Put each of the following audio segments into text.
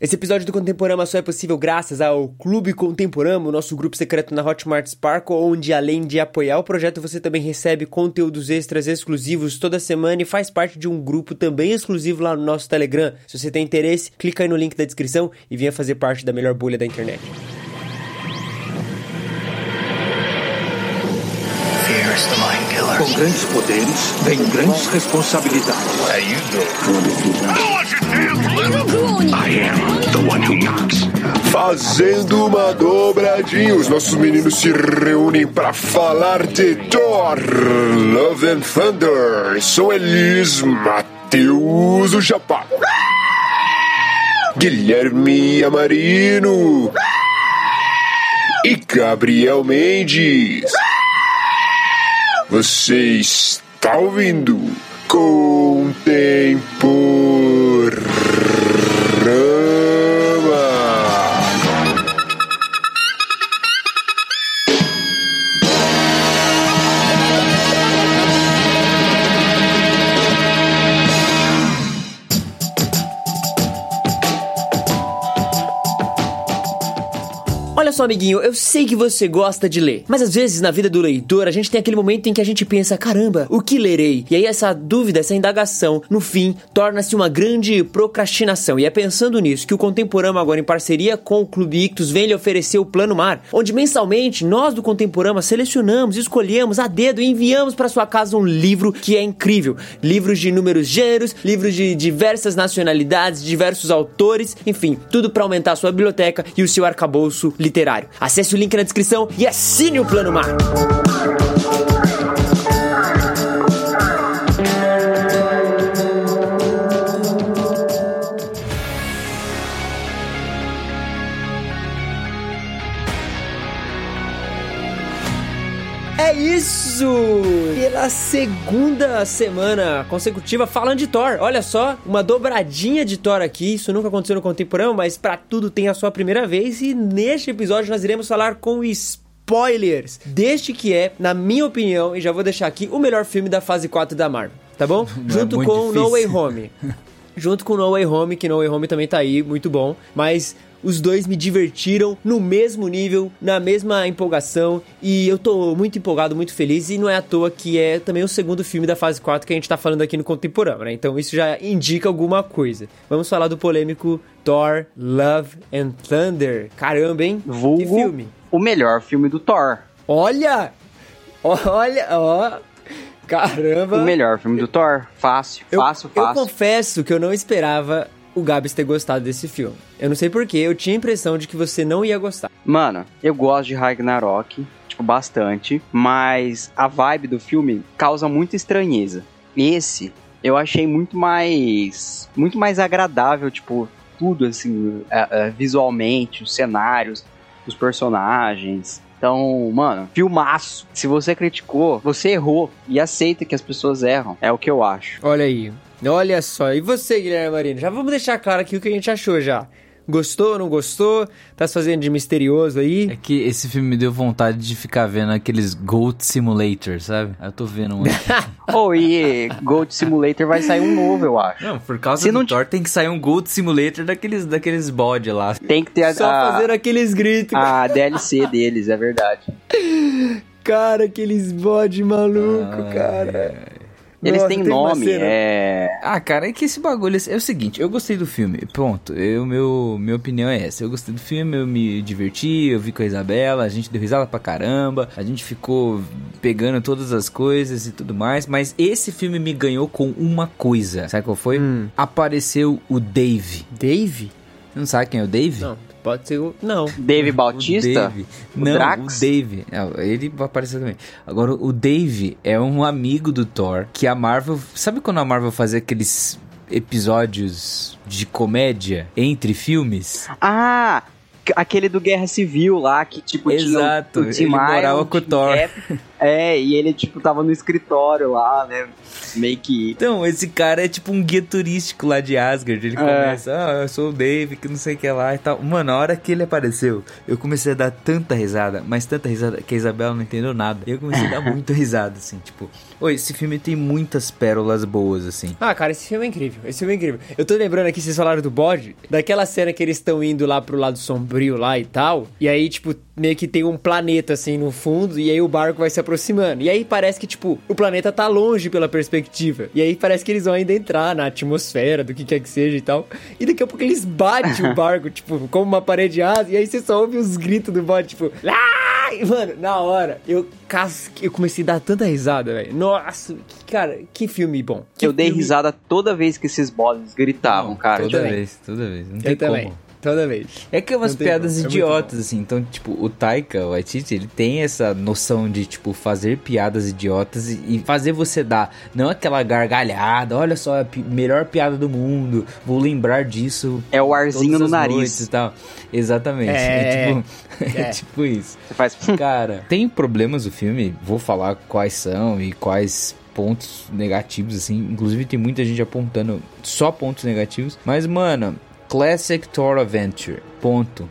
Esse episódio do Contemporama só é possível graças ao Clube Contemporama, o nosso grupo secreto na Hotmart Sparkle, onde além de apoiar o projeto, você também recebe conteúdos extras exclusivos toda semana e faz parte de um grupo também exclusivo lá no nosso Telegram. Se você tem interesse, clica aí no link da descrição e venha fazer parte da melhor bolha da internet. Com grandes poderes, vem grandes responsabilidades. Fazendo uma dobradinha, os nossos meninos se reúnem para falar de Thor, Love and Thunder. Sou Elis Matheus o Japá. Guilherme Amarino. E Gabriel Mendes. Você está ouvindo Contemporama. Só, amiguinho, eu sei que você gosta de ler, mas às vezes na vida do leitor a gente tem aquele momento em que a gente pensa: caramba, o que lerei? E aí essa dúvida, essa indagação, no fim, torna-se uma grande procrastinação. E é pensando nisso que o Contemporama, agora em parceria com o Clube Ictus, vem lhe oferecer o Plano Mar, onde mensalmente nós do Contemporama selecionamos, escolhemos a dedo e enviamos para sua casa um livro que é incrível. Livros de inúmeros gêneros, livros de diversas nacionalidades, diversos autores, enfim, tudo para aumentar a sua biblioteca e o seu arcabouço literário. Acesse o link na descrição e assine o Plano Mar. É isso! Pela segunda semana consecutiva falando de Thor. Olha só, uma dobradinha de Thor aqui. Isso nunca aconteceu no contemporâneo, mas pra tudo tem a sua primeira vez. E neste episódio nós iremos falar com spoilers deste que é, na minha opinião, e já vou deixar aqui, o melhor filme da fase 4 da Marvel. Tá bom? Não é Junto muito com No Way difícil. Home. Junto com No Way Home, que No Way Home também tá aí, muito bom. Mas os dois me divertiram no mesmo nível, na mesma empolgação. E eu tô muito empolgado, muito feliz. E não é à toa que é também o segundo filme da fase 4 que a gente tá falando aqui no Contemporâneo, né? Então isso já indica alguma coisa. Vamos falar do polêmico Thor, Love and Thunder. Caramba, hein? Vulgo Que filme. o melhor filme do Thor. Olha! Olha, ó. Caramba! O melhor filme do Thor. Fácil, Eu, fácil, eu fácil. confesso que eu não esperava o Gabs ter gostado desse filme. Eu não sei porquê, eu tinha a impressão de que você não ia gostar. Mano, eu gosto de Ragnarok, tipo, bastante, mas a vibe do filme causa muita estranheza. Esse, eu achei muito mais. muito mais agradável, tipo, tudo assim, é, é, visualmente, os cenários, os personagens. Então, mano, filmaço. Se você criticou, você errou. E aceita que as pessoas erram. É o que eu acho. Olha aí. Olha só. E você, Guilherme Marino? Já vamos deixar claro aqui o que a gente achou já. Gostou, não gostou? Tá se fazendo de misterioso aí? É que esse filme me deu vontade de ficar vendo aqueles Goat Simulator, sabe? Aí Eu tô vendo um. Oh, e Gold Simulator vai sair um novo, eu acho. não, por causa Se do não Thor tem que sair um Goat Simulator daqueles, daqueles bode lá. Tem que ter a, Só fazer aqueles gritos. a DLC deles, é verdade. Cara, aqueles bode maluco, Ai, cara. Eles Nossa, têm nome, é. Ah, cara, é que esse bagulho é o seguinte, eu gostei do filme, pronto, eu, meu, minha opinião é essa, eu gostei do filme, eu me diverti, eu vi com a Isabela, a gente deu risada pra caramba, a gente ficou pegando todas as coisas e tudo mais, mas esse filme me ganhou com uma coisa, sabe qual foi? Hum. Apareceu o Dave, Dave? você não sabe quem é o Dave? Não, pode ser o... Não. Dave O Bautista? Dave. O Não, Drax? o Dave. Não, ele vai aparecer também. Agora, o Dave é um amigo do Thor que a Marvel. Sabe quando a Marvel fazia aqueles episódios de comédia entre filmes? Ah! Aquele do Guerra Civil lá, que tipo Exato, tinha o, o ele morava com o Thor. É, e ele, tipo, tava no escritório lá, né? Meio que. Então, esse cara é tipo um guia turístico lá de Asgard. Ele É. começa, ah, eu sou o Dave, que não sei o que lá e tal. Mano, a hora que ele apareceu, eu comecei a dar tanta risada, mas tanta risada que a Isabela não entendeu nada. E eu comecei a dar muita risada, assim, tipo. Oi, esse filme tem muitas pérolas boas, assim. Ah, cara, esse filme é incrível. Esse filme é incrível. Eu tô lembrando aqui, vocês falaram do bode, daquela cena que eles estão indo lá pro lado sombrio lá e tal. E aí, tipo, meio que tem um planeta assim no fundo. E aí o barco vai se aproximando. E aí parece que, tipo, o planeta tá longe pela perspectiva. E aí parece que eles vão ainda entrar na atmosfera, do que quer que seja e tal. E daqui a pouco eles batem o barco, tipo, como uma parede de asa. E aí você só ouve os gritos do bode, tipo. E, Mano, na hora, eu casque, eu comecei a dar tanta risada, velho. Nossa, que, cara, que filme bom. Que Eu dei filme- risada toda vez que esses bodes gritavam, cara. Toda também. vez, toda vez. Não tem Eu também. Toda vez. É que é umas piadas como, é idiotas, assim. Então, tipo, o Taika Waititi, ele tem essa noção de, tipo, fazer piadas idiotas e, e fazer você dar. Não aquela gargalhada, olha só, a pi- melhor piada do mundo, vou lembrar disso. É o arzinho todas no as nariz. e tal. Exatamente. É. É, tipo, é É. tipo isso. Você faz. Cara, tem problemas o filme, vou falar quais são e quais pontos negativos, assim. Inclusive tem muita gente apontando só pontos negativos. Mas, mano, Classic Thor Adventure. Ponto.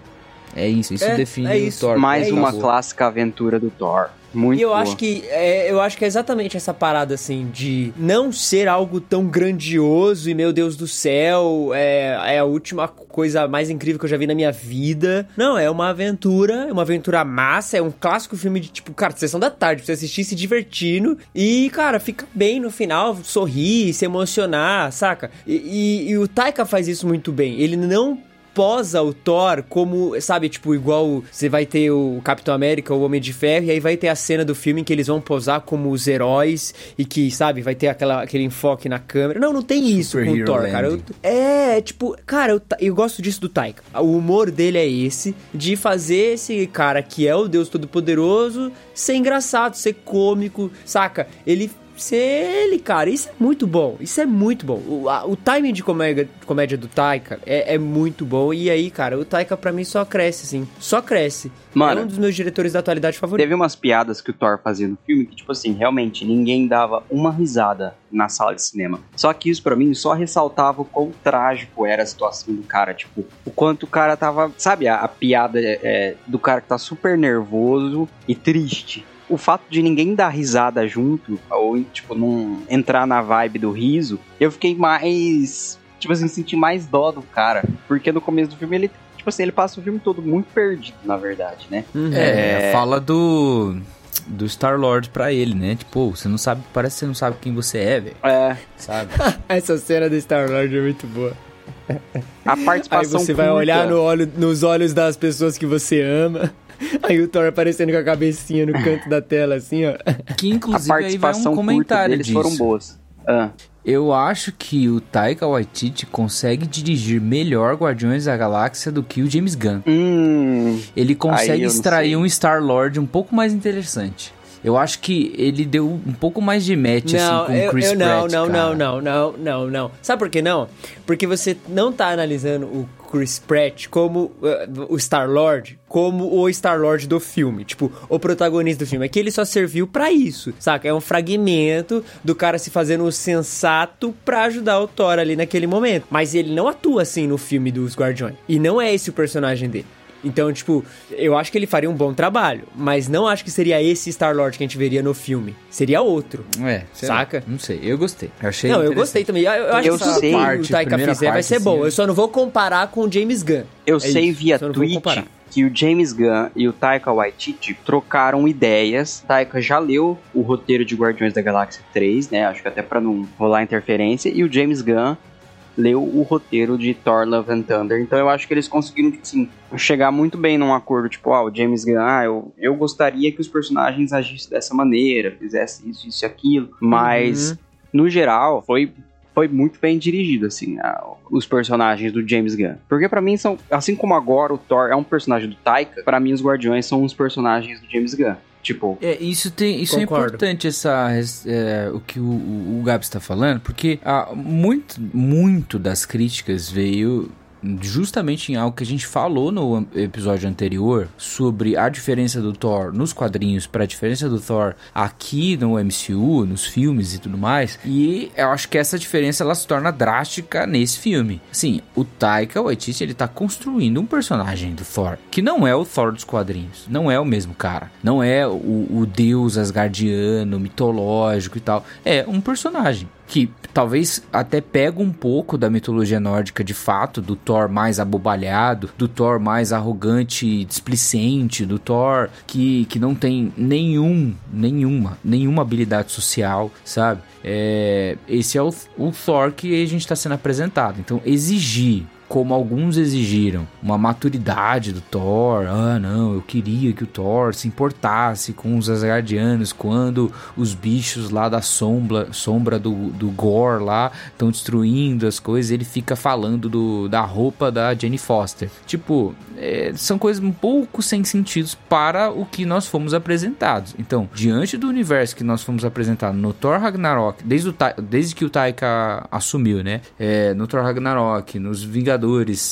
É isso, isso É, define é o isso. Thor. Mais É uma isso. clássica aventura do Thor. Muito E eu boa. acho que é, eu acho que é exatamente essa parada assim de não ser algo tão grandioso e meu Deus do céu é, é a última coisa mais incrível que eu já vi na minha vida. Não, é uma aventura, é uma aventura massa, é um clássico filme de tipo, cara, sessão da tarde, pra você assistir se divertindo e, cara, fica bem no final, sorrir, se emocionar, saca? E, e- e o Taika faz isso muito bem. Ele não posa o Thor como, sabe, tipo, igual você vai ter o Capitão América, o Homem de Ferro, e aí vai ter a cena do filme em que eles vão posar como os heróis e que, sabe, vai ter aquela, aquele enfoque na câmera. Não, não tem isso com o Thor, cara. Eu- landing. é, tipo, cara, eu, eu gosto disso do Taika. O humor dele é esse, de fazer esse cara que é o Deus Todo-Poderoso ser engraçado, ser cômico, saca? Ele ser ele, cara. Isso é muito bom. Isso é muito bom. O, a- o timing de comédia, comédia do Taika é, é muito bom. E aí, cara, o Taika pra mim só cresce, assim. Só cresce. Mano. é um dos meus diretores da atualidade favoritos. Teve umas piadas que o Thor fazia no filme que, tipo assim, realmente ninguém dava uma risada na sala de cinema. Só que isso pra mim só ressaltava o quão trágico era a situação do cara. Tipo, o quanto o cara tava. Sabe, a, a piada é, do cara que tá super nervoso e triste. O fato de ninguém dar risada junto, ou, tipo, não entrar na vibe do riso, eu fiquei mais. Tipo assim, senti mais dó do cara. Porque no começo do filme ele. Tipo assim, ele passa o filme todo muito perdido, na verdade, né? Uhum. É, fala do do Star Lord pra ele, né? Tipo, você não sabe, parece que você não sabe quem você é, velho. É. Sabe? Essa cena do Star Lord é muito boa. A Aí participação você vai curta. olhar no olho, nos olhos das pessoas que você ama. Aí o Thor aparecendo com a cabecinha no canto da tela, assim, ó. Que A inclusive aí vai participação um comentário deles disso. foram boas. Ah, Eu acho que o Taika Waititi consegue dirigir melhor Guardiões da Galáxia do que o James Gunn. hum, Ele consegue não extrair um Star Lord um pouco mais interessante. Eu acho que ele deu um pouco mais de match assim com o Chris eu, não, Pratt, não, cara. não, não, não, não, não. Sabe por que não? Porque você não tá analisando o Chris Pratt como uh, o Star-Lord, como o Star-Lord do filme. Tipo, o protagonista do filme. É que ele só serviu pra isso, saca? É um fragmento do cara se fazendo sensato pra ajudar o Thor ali naquele momento. Mas ele não atua assim no filme dos Guardiões. E não é esse o personagem dele. Então, tipo, eu acho que ele faria um bom trabalho, mas não acho que seria esse Star-Lord que a gente veria no filme. Seria outro. É, Saca? não sei, eu gostei. Eu achei Não, eu gostei também. Eu, eu acho Eu que tudo sei. que o Taika fizer vai parte, ser bom. assim. Eu só não vou comparar com o James Gunn. eu É sei isso, via tweet que o James Gunn e o Taika Waititi trocaram ideias. Taika já leu o roteiro de Guardiões da Galáxia 3, né? Acho que até pra não rolar interferência. E o James Gunn leu o roteiro de Thor Love and Thunder. Então eu acho que eles conseguiram, tipo assim, chegar muito bem num acordo. Tipo, ah, o James Gunn, ah, eu, eu gostaria que os personagens agissem dessa maneira, fizessem isso, isso e aquilo. Mas, Uhum. no geral, foi foi muito bem dirigido, assim, a- os personagens do James Gunn. Porque pra mim são, assim como agora o Thor é um personagem do Taika, pra mim os Guardiões são os personagens do James Gunn. Tipo, É, isso tem, isso é Concordo. importante essa é, o que o, o, o Gabs está falando, porque ah, muito muito das críticas veio justamente em algo que a gente falou no episódio anterior sobre a diferença do Thor nos quadrinhos para a diferença do Thor aqui no MCU, nos filmes e tudo mais. E eu acho que essa diferença ela se torna drástica nesse filme. Sim, o Taika Waititi ele tá construindo um personagem do Thor que não é o Thor dos quadrinhos, não é o mesmo cara, não é o, o deus asgardiano, mitológico e tal. É um personagem que talvez até pega um pouco da mitologia nórdica de fato, do Thor mais abobalhado, do Thor mais arrogante e displicente, do Thor que, que não tem nenhum, nenhuma, nenhuma habilidade social, sabe? É, esse é o, o Thor que a gente está sendo apresentado. Então, exigir como alguns exigiram, uma maturidade do Thor. Ah, não, eu queria que o Thor se importasse com os Asgardianos quando os bichos lá da sombra, sombra do, do Gore lá estão destruindo as coisas. Ele fica falando do, da roupa da Jenny Foster. Tipo, é, são coisas um pouco sem sentido para o que nós fomos apresentados. Então, diante do universo que nós fomos apresentados no Thor Ragnarok, desde, o, desde que o Taika assumiu, né? É, no Thor Ragnarok, nos Vingadores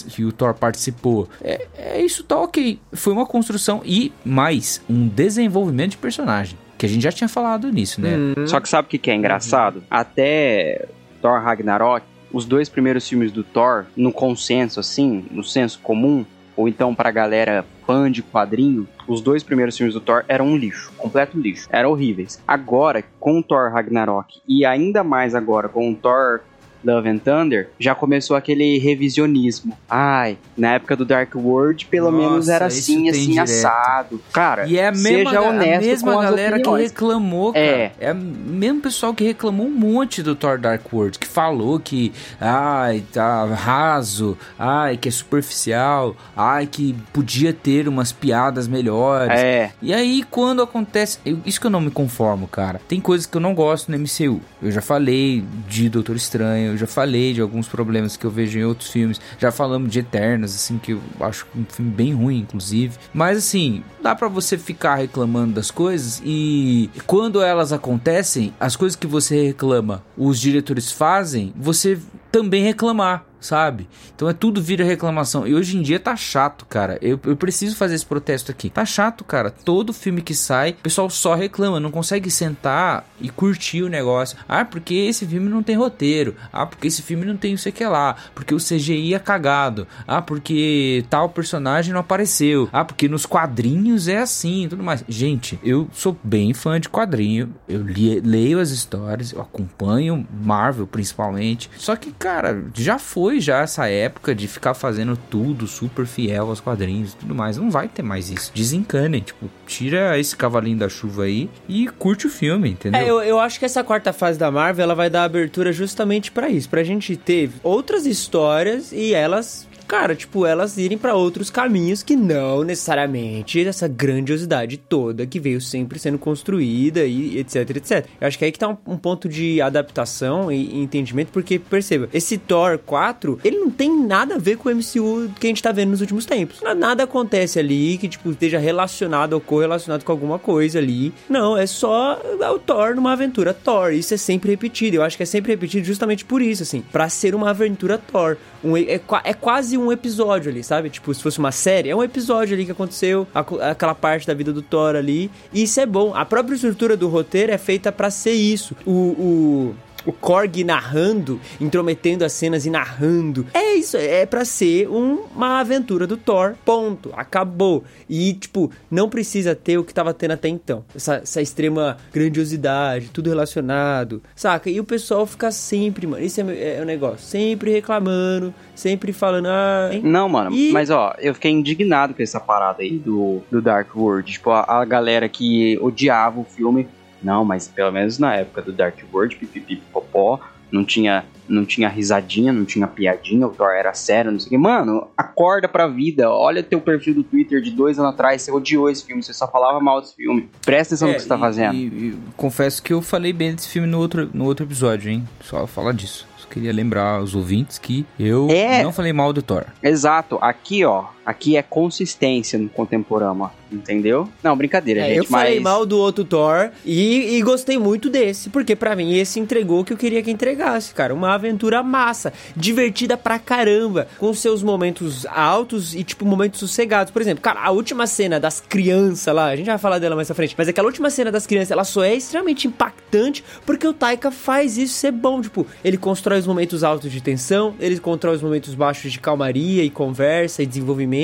que o Thor participou, é, é isso tá ok. Foi uma construção e mais um desenvolvimento de personagem. Que a gente já tinha falado nisso, né? Hum. Só que sabe o que, que é engraçado? Uhum. Até Thor Ragnarok, os dois primeiros filmes do Thor, no consenso, assim, no senso comum, ou então pra galera fã de quadrinho, os dois primeiros filmes do Thor eram um lixo, completo lixo, eram horríveis. Agora, com o Thor Ragnarok e ainda mais agora com o Thor Love and Thunder, já começou aquele revisionismo. Ai, na época do Dark World, pelo Nossa, menos era assim, assim, direto. assado. Cara, e é a mesma, seja honesto a mesma galera que reclamou, cara. É. é o mesmo pessoal que reclamou um monte do Thor Dark World, que falou que, ai, tá raso, ai, que é superficial, ai, que podia ter umas piadas melhores. É. E aí, quando acontece. Isso que eu não me conformo, cara. Tem coisas que eu não gosto no MCU. Eu já falei de Doutor Estranho, eu já falei de alguns problemas que eu vejo em outros filmes. Já falamos de Eternos, assim, que eu acho um filme bem ruim, inclusive. Mas assim, dá para você ficar reclamando das coisas e quando elas acontecem, as coisas que você reclama, os diretores fazem, você também reclamar sabe? Então é tudo vira reclamação. E hoje em dia tá chato, cara. Eu, eu preciso fazer esse protesto aqui. Tá chato, cara. Todo filme que sai, o pessoal só reclama, não consegue sentar e curtir o negócio. Ah, porque esse filme não tem roteiro. Ah, porque esse filme não tem o que lá. Porque o CGI é cagado. Ah, porque tal personagem não apareceu. Ah, porque nos quadrinhos é assim tudo mais. Gente, eu sou bem fã de quadrinho. Eu li, leio as histórias, eu acompanho Marvel principalmente. Só que, cara, já foi foi já essa época de ficar fazendo tudo super fiel aos quadrinhos e tudo mais. Não vai ter mais isso. Desencanem, tipo, tira esse cavalinho da chuva aí e curte o filme, entendeu? É, eu, eu acho que essa quarta fase da Marvel, ela vai dar abertura justamente para isso, pra gente ter outras histórias e elas cara, tipo, elas irem para outros caminhos que não necessariamente essa grandiosidade toda que veio sempre sendo construída e etc, etc. Eu acho que é aí que tá um, um ponto de adaptação e, e, entendimento, porque, perceba, esse Thor 4, ele não tem nada a ver com o MCU que a gente tá vendo nos últimos tempos. Nada acontece ali que, tipo, esteja relacionado ou correlacionado com alguma coisa ali. Não, é só o Thor numa aventura Thor. Isso é sempre repetido. Eu acho que é sempre repetido justamente por isso, assim, para ser uma aventura Thor. Um, é, é quase quase um episódio ali, sabe? Tipo, se fosse uma série, é um episódio ali que aconteceu, aquela parte da vida do Thor ali. E isso é bom. A própria estrutura do roteiro é feita para ser isso. o, o o Korg narrando, intrometendo as cenas e narrando. É isso, é para ser um, uma aventura do Thor, ponto, acabou. E, tipo, não precisa ter o que tava tendo até então. Essa, essa extrema grandiosidade, tudo relacionado, saca? E o pessoal fica sempre, mano, isso é, é o negócio, sempre reclamando, sempre falando, ah... Hein? Não, mano, e... mas ó, eu fiquei indignado com essa parada aí do, do Dark World. Tipo, a, a galera que odiava o filme não, mas pelo menos na época do Dark World, pipipipopó, não tinha, não tinha risadinha, não tinha piadinha, o Thor era sério, não sei o que. Mano, acorda pra vida, olha teu perfil do Twitter de dois anos atrás, você odiou esse filme, você só falava mal desse filme. Presta atenção é, no que você tá fazendo. E, e, confesso que eu falei bem desse filme no outro, no outro episódio, hein? Só falar disso queria lembrar aos ouvintes que eu é. não falei mal do Thor. Exato. Aqui, ó, Aqui é consistência no contemporâneo, entendeu? Não, brincadeira, É, gente, eu falei mas... mal do outro Thor e, e gostei muito desse, porque pra mim esse entregou o que eu queria que entregasse, cara. Uma aventura massa, divertida pra caramba, com seus momentos altos e, tipo, momentos sossegados. Por exemplo, cara, a última cena das crianças lá, a gente vai falar dela mais pra frente, mas aquela última cena das crianças, ela só é extremamente impactante porque o Taika faz isso ser bom. Tipo, ele constrói os momentos altos de tensão, ele constrói os momentos baixos de calmaria e conversa e desenvolvimento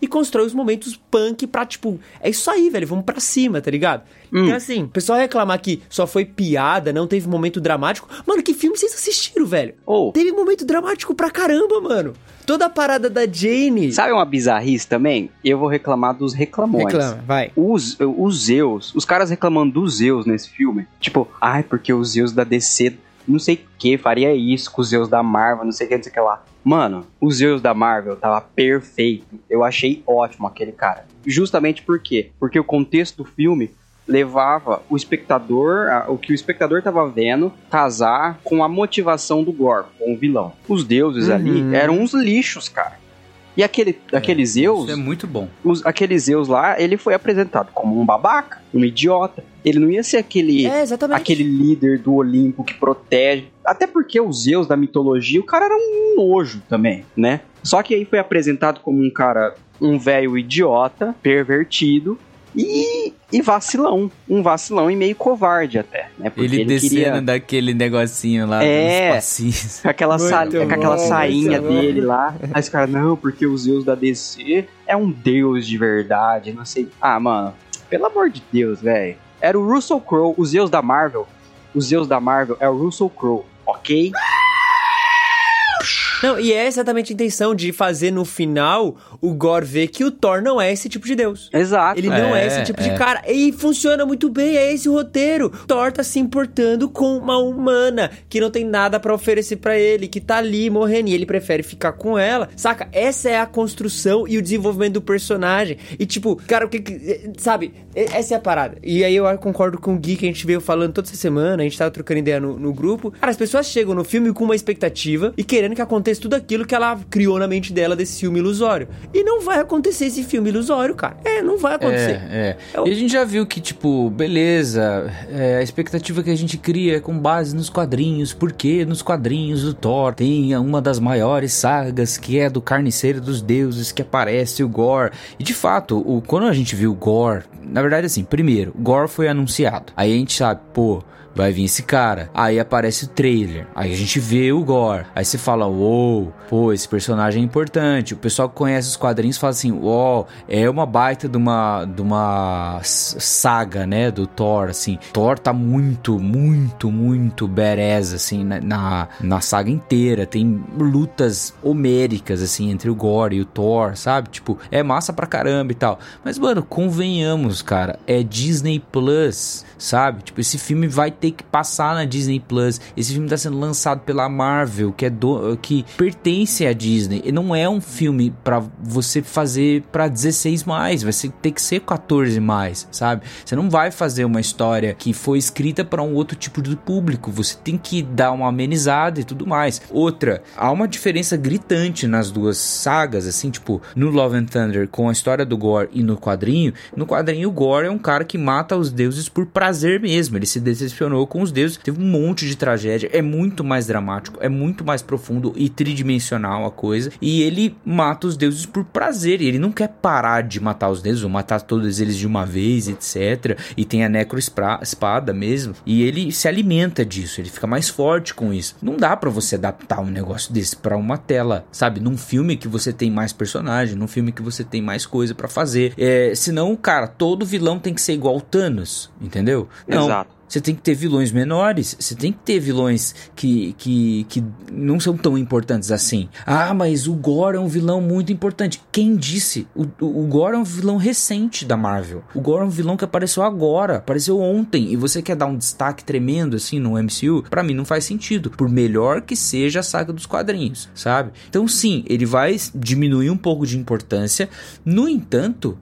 e constrói os momentos punk pra, tipo, é isso aí, velho, vamos pra cima, tá ligado? Então, assim, o pessoal reclamar que só foi piada, não teve momento dramático. Mano, que filme vocês assistiram, velho? Ô. Teve momento dramático pra caramba, mano. Toda a parada da Jane. Sabe uma bizarrice também? Eu vou reclamar dos reclamões. Reclama, vai. Os, os Zeus, os caras reclamando dos Zeus nesse filme. Tipo, ai, porque os Zeus da DC, não sei o que, faria isso com os Zeus da Marvel, não sei o que, não sei o que lá. Mano, os Zeus da Marvel tava perfeito. Eu achei ótimo aquele cara. Justamente por quê? Porque o contexto do filme levava o espectador, a- o que o espectador tava vendo, casar com a motivação do Gore, com o vilão. Os deuses Uhum. ali eram uns lixos, cara. E aquele, aquele Zeus, Isso é muito bom. os, aquele Zeus lá, ele foi apresentado como um babaca, um idiota. Ele não ia ser aquele, É, aquele líder do Olimpo que protege. Até porque o Zeus da mitologia, o cara era um nojo também, né? Só que aí foi apresentado como um cara, um velho idiota, pervertido e, e vacilão. Um vacilão e meio covarde até, né? Porque Ele, ele, descendo queria daquele negocinho lá É. com aquela, sa- com aquela bom, sainha muito bom. dele lá. Aí os caras, não, porque o Zeus da DC é um deus de verdade, não sei. Ah, mano, pelo amor de Deus, velho. Era o Russell Crowe, o Zeus da Marvel. O Zeus da Marvel é o Russell Crowe, ok? Não, e é exatamente a intenção de fazer no final o Gore ver que o Thor não é esse tipo de deus. Exato. Ele não é, É, esse tipo de é. cara. E funciona muito bem, é esse o roteiro. Thor tá se importando com uma humana que não tem nada pra oferecer pra ele, que tá ali morrendo e ele prefere ficar com ela. Saca? Essa é a construção e o desenvolvimento do personagem. E tipo, cara, o que que. Sabe? Essa é a parada. E aí eu concordo com o Gui que a gente veio falando toda essa semana, a gente tava trocando ideia no, no grupo. Cara, as pessoas chegam no filme com uma expectativa e querendo que aconteça tudo aquilo que ela criou na mente dela desse filme ilusório. E não vai acontecer esse filme ilusório, cara. É, não vai acontecer. É, é. É o- E a gente já viu que, tipo, beleza, é, a expectativa que a gente cria é com base nos quadrinhos, porque nos quadrinhos do Thor tem uma das maiores sagas que é do Carniceiro dos Deuses, que aparece o Gore. E de fato, o, quando a gente viu o Gore, na verdade, assim, primeiro, Gore foi anunciado. Aí a gente sabe, pô. Vai vir esse cara. Aí aparece o trailer. Aí a gente vê o Gore. Aí você fala, uou, pô, esse personagem é importante. O pessoal que conhece os quadrinhos fala assim, uau, é uma baita de uma, de uma saga, né, do Thor, assim. Thor tá muito, muito, muito badass, assim, na, na saga inteira. Tem lutas homéricas, assim, entre o Gore e o Thor, sabe? Tipo, é massa pra caramba e tal. Mas, mano, convenhamos, cara, é Disney Plus, sabe? Tipo, esse filme vai ter que passar na Disney Plus. Esse filme tá sendo lançado pela Marvel, que é do, que pertence à Disney. E não é um filme pra você fazer pra 16 mais, vai ter que ser 14 mais, sabe? Você não vai fazer uma história que foi escrita para um outro tipo de público. Você tem que dar uma amenizada e tudo mais. Outra, há uma diferença gritante nas duas sagas, assim, tipo, no Love and Thunder com a história do Gore e no quadrinho. No quadrinho, o Gore é um cara que mata os deuses por prazer mesmo. Ele se decepcionou com os deuses, teve um monte de tragédia. É muito mais dramático, é muito mais profundo e tridimensional a coisa. E ele mata os deuses por prazer. E ele não quer parar de matar os deuses, ou matar todos eles de uma vez, etc. E tem a necro-espada mesmo. E ele se alimenta disso, ele fica mais forte com isso. Não dá pra você adaptar um negócio desse pra uma tela, sabe? Num filme que você tem mais personagem, num filme que você tem mais coisa pra fazer. É, senão, cara, todo vilão tem que ser igual o Thanos, entendeu? Não. Exato. Você tem que ter vilões menores, você tem que ter vilões que, que, que não são tão importantes assim. Ah, mas o Gore é um vilão muito importante. Quem disse? O, o, Gore é um vilão recente da Marvel. O Gore é um vilão que apareceu agora, apareceu ontem. E você quer dar um destaque tremendo assim no MCU? Pra mim não faz sentido. Por melhor que seja a saga dos quadrinhos, sabe? Então sim, ele vai diminuir um pouco de importância. No entanto,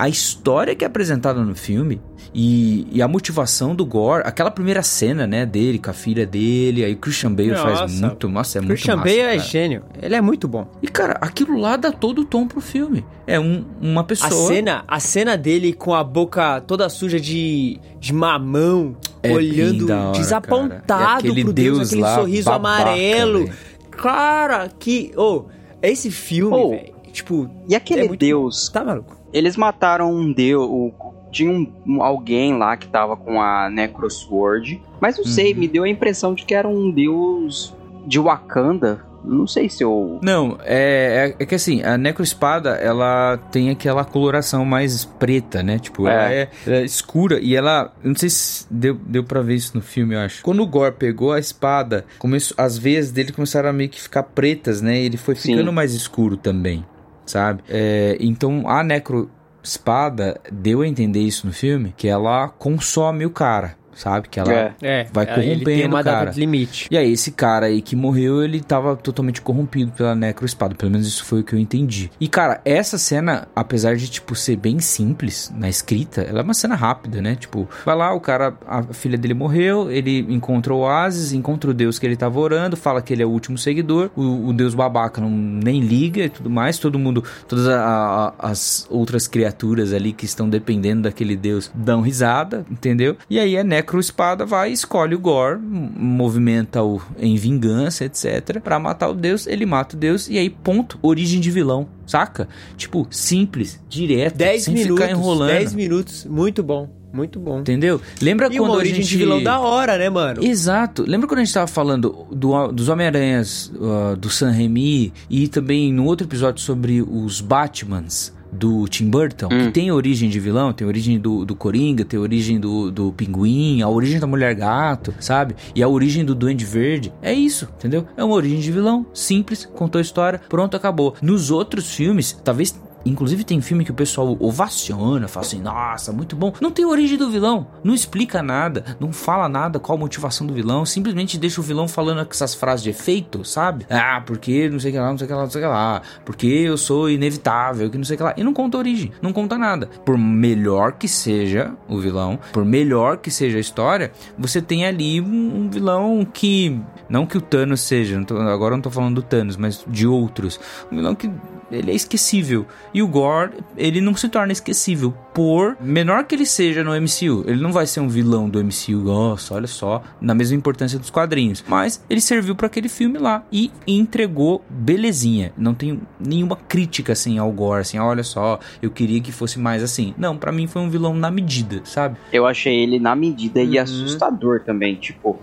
a história que é apresentada no filme e, e a motivação do Gore aquela primeira cena, né, dele com a filha dele, aí o Christian Bale faz Nossa. muito, nossa, é muito Christian massa, Bale é gênio. Ele é muito bom. E cara, aquilo lá dá todo o tom pro filme. É um, uma A pessoa cena, a cena dele com a boca toda suja de, de mamão, É olhando hora, cara. desapontado E aquele pro Deus, Deus aquele lá, sorriso babaca, amarelo. velho. Cara, que. Ô, esse filme, Ô, velho. Tipo. E aquele é muito deus, Tá maluco? Eles mataram um deus, o- tinha um, alguém lá que tava com a Necrosword, mas não sei, Uhum. me deu a impressão de que era um deus de Wakanda. Não sei se eu... Não, é, é, é que assim, a necroespada, ela tem aquela coloração mais preta, né? Tipo, ela é, ela é escura e ela. Não sei se deu, deu pra ver isso no filme, eu acho. Quando o Gore pegou a espada, começou, as veias dele começaram a meio que ficar pretas, né? E ele foi Sim. ficando mais escuro também, sabe? É, então a necroespada deu a entender isso no filme, que ela consome o cara, sabe? Que ela. É. É. Vai ele tem corrompendo, uma data cara. de limite. E aí, esse cara aí que morreu, ele tava totalmente corrompido pela necroespada. Pelo menos isso foi o que eu entendi. E, cara, essa cena, apesar de, tipo, ser bem simples na escrita, ela é uma cena rápida, né? Tipo, vai lá, o cara, a filha dele morreu, ele encontra o Oasis, encontra o Deus que ele tava orando, fala que ele é o último seguidor, o, o Deus babaca não nem liga e tudo mais, todo mundo, todas a- a- as outras criaturas ali que estão dependendo daquele Deus dão risada, entendeu? E aí a necroespada vai, escolhe o Gore, movimenta-o em vingança, etc, Pra matar o Deus, ele mata o Deus e aí ponto, origem de vilão, saca? Tipo, simples, direto, 10 sem minutos. ficar enrolando. 10 minutos. Muito bom. Muito bom. Entendeu? Lembra E quando uma a origem gente... de vilão da hora, né, mano? Exato. Lembra quando a gente tava falando do- dos Homem-Aranhas, uh, do Sam Raimi e também no outro episódio sobre os Batmans do Tim Burton, que tem origem de vilão, tem origem do, do Coringa, tem origem do, do Pinguim, a origem da Mulher Gato, sabe? E a origem do Duende Verde. É isso, entendeu? É uma origem de vilão, simples, contou a história, pronto, acabou. Nos outros filmes, talvez Inclusive tem filme que o pessoal ovaciona, fala assim, nossa, muito bom. Não tem origem do vilão, não explica nada, não fala nada qual a motivação do vilão, simplesmente deixa o vilão falando essas frases de efeito, sabe? Ah, porque não sei o que lá, não sei o que lá, não sei o que lá, porque eu sou inevitável, que não sei o que lá. E não conta origem, não conta nada. Por melhor que seja o vilão, por melhor que seja a história, você tem ali um, vilão que. Não que o Thanos seja, não tô- agora não tô falando do Thanos, mas de outros. Um vilão que ele é esquecível. E o Gore, ele não se torna esquecível por menor que ele seja no MCU. Ele não vai ser um vilão do MCU, nossa, olha só, na mesma importância dos quadrinhos. Mas ele serviu para aquele filme lá e entregou belezinha. Não tem nenhuma crítica assim ao Gore, assim, olha só, eu queria que fosse mais assim. Não, para mim foi um vilão na medida, sabe? Eu achei ele na medida e Uhum. assustador também, tipo...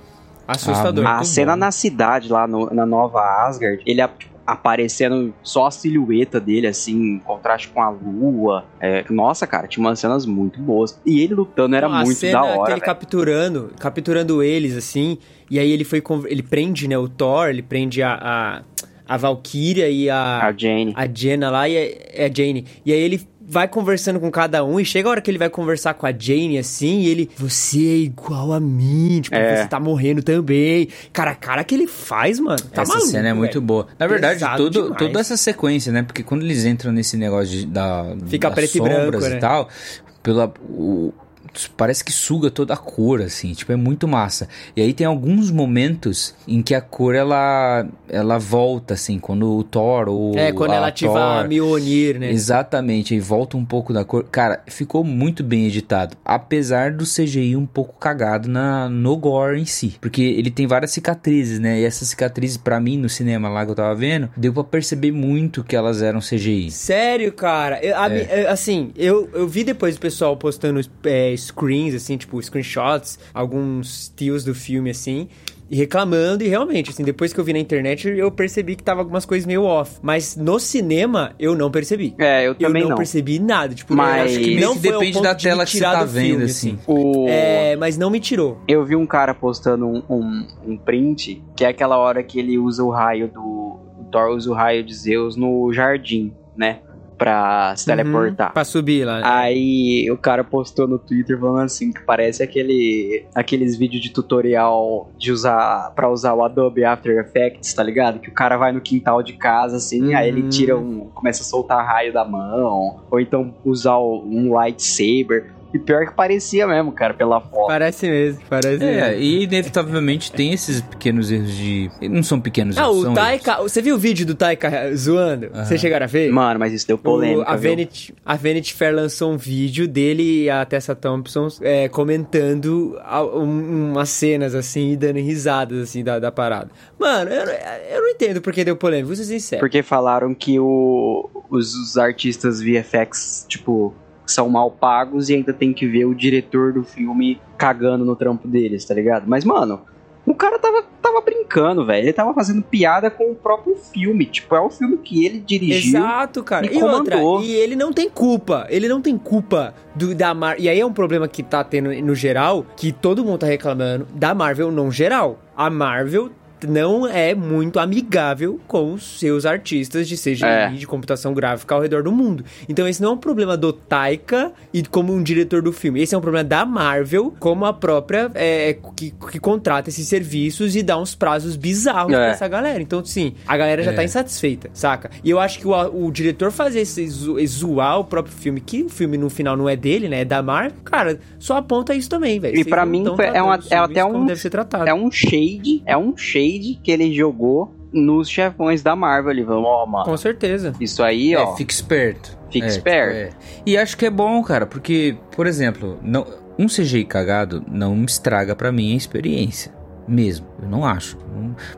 Assustador. A muito cena bom. na cidade, lá no- na Nova Asgard, ele a- tipo, aparecendo só a silhueta dele, assim, em contraste com a lua. É, nossa, cara, tinha umas cenas muito boas. E ele lutando era a muito da hora. ele capturando, capturando eles, assim, e aí ele foi, ele prende, né, o Thor, ele prende a, a, a Valkyria e A Jane. a Jenna lá e a, é a Jane. E aí ele vai conversando com cada um e chega a hora que ele vai conversar com a Jane assim, e ele, você é igual a mim, tipo, É. você tá morrendo também. Cara, a cara que ele faz, mano, tá essa maluco, cena é muito velho. boa. Na verdade, demais. toda essa sequência, né? Porque quando eles entram nesse negócio de, da, Fica das preto e sombras branco, e né? tal, pela, o- parece que suga toda a cor, assim, tipo, é muito massa. E aí tem alguns momentos em que a cor, ela, ela volta, assim, quando o Thor ou É, quando ela ativa Thor- a Mjolnir, né? Exatamente, aí volta um pouco da cor. Cara, ficou muito bem editado. Apesar do CGI um pouco cagado na, no gore em si. Porque ele tem várias cicatrizes, né? E essas cicatrizes, pra mim, no cinema lá que eu tava vendo, deu pra perceber muito que elas eram CGI. Sério, cara? Eu- a É. assim, eu, eu vi depois o pessoal postando é, screens, assim, tipo, screenshots, alguns tios do filme, assim, e reclamando, e realmente, assim, depois que eu vi na internet, eu percebi que tava algumas coisas meio off. Mas no cinema, eu não percebi. É, eu Eu também não, não. percebi nada. Tipo, Mas- eu acho que não foi depende da tela me que você tá do filme, vendo, assim. O... É, mas não me tirou. Eu vi um cara postando um, um, um print, que é aquela hora que ele usa o raio do. O Thor usa o raio de Zeus no jardim, né? Pra se teleportar. Uhum, pra subir lá. Aí o cara postou no Twitter falando assim que parece aquele aqueles vídeos de tutorial de usar para usar o Adobe After Effects, tá ligado? Que o cara vai no quintal de casa assim, aí ele Hum. tira um, começa a soltar raio da mão, ou então usar um lightsaber. E pior que parecia mesmo, cara, pela foto. Parece mesmo, parece É, mesmo. e inevitavelmente tem esses pequenos erros de. Não são pequenos Ah, erros, o são Taika. Você viu o vídeo do Taika zoando? Vocês chegaram a ver? Mano, mas isso deu O- polêmica, a, viu? Vanity, a Vanity Fair lançou um vídeo dele e a Tessa Thompson é, comentando a- um- umas cenas assim e dando risadas assim da, da parada. Mano, eu, não- eu não entendo porque deu polêmica, vou ser sincero. Porque falaram que o, os, os artistas VFX, tipo, são mal pagos e ainda tem que ver o diretor do filme cagando no trampo deles, tá ligado? Mas, mano, o cara tava, tava brincando, velho. Ele tava fazendo piada com o próprio filme. Tipo, é o filme que ele dirigiu. Exato, cara. e E, outra, e ele não tem culpa. Ele não tem culpa do, da Marvel. E aí é um problema que tá tendo no geral, que todo mundo tá reclamando da Marvel não geral. A Marvel não é muito amigável com os seus artistas de CGI, É. de computação gráfica ao redor do mundo. Então esse não é um problema do Taika e como um diretor do filme. Esse é um problema da Marvel, como a própria é, que, que contrata esses serviços e dá uns prazos bizarros É. pra essa galera. Então, sim, a galera já É. tá insatisfeita, saca? E eu acho que o, o diretor fazer esse zo- zoar o próprio filme, que o filme no final não é dele, né? É da Marvel, cara, só aponta isso também, velho. E não mim é uma- é até um- deve ser tratado. É um shade, é um shade que ele jogou nos chefões da Marvel. Ele falou, ó, mano, Com certeza. isso aí, ó. É, fica esperto. Fica É, esperto. tipo, é. E acho que é bom, cara, porque, por exemplo, não, um CGI cagado não estraga pra mim a experiência. Mesmo, eu não acho.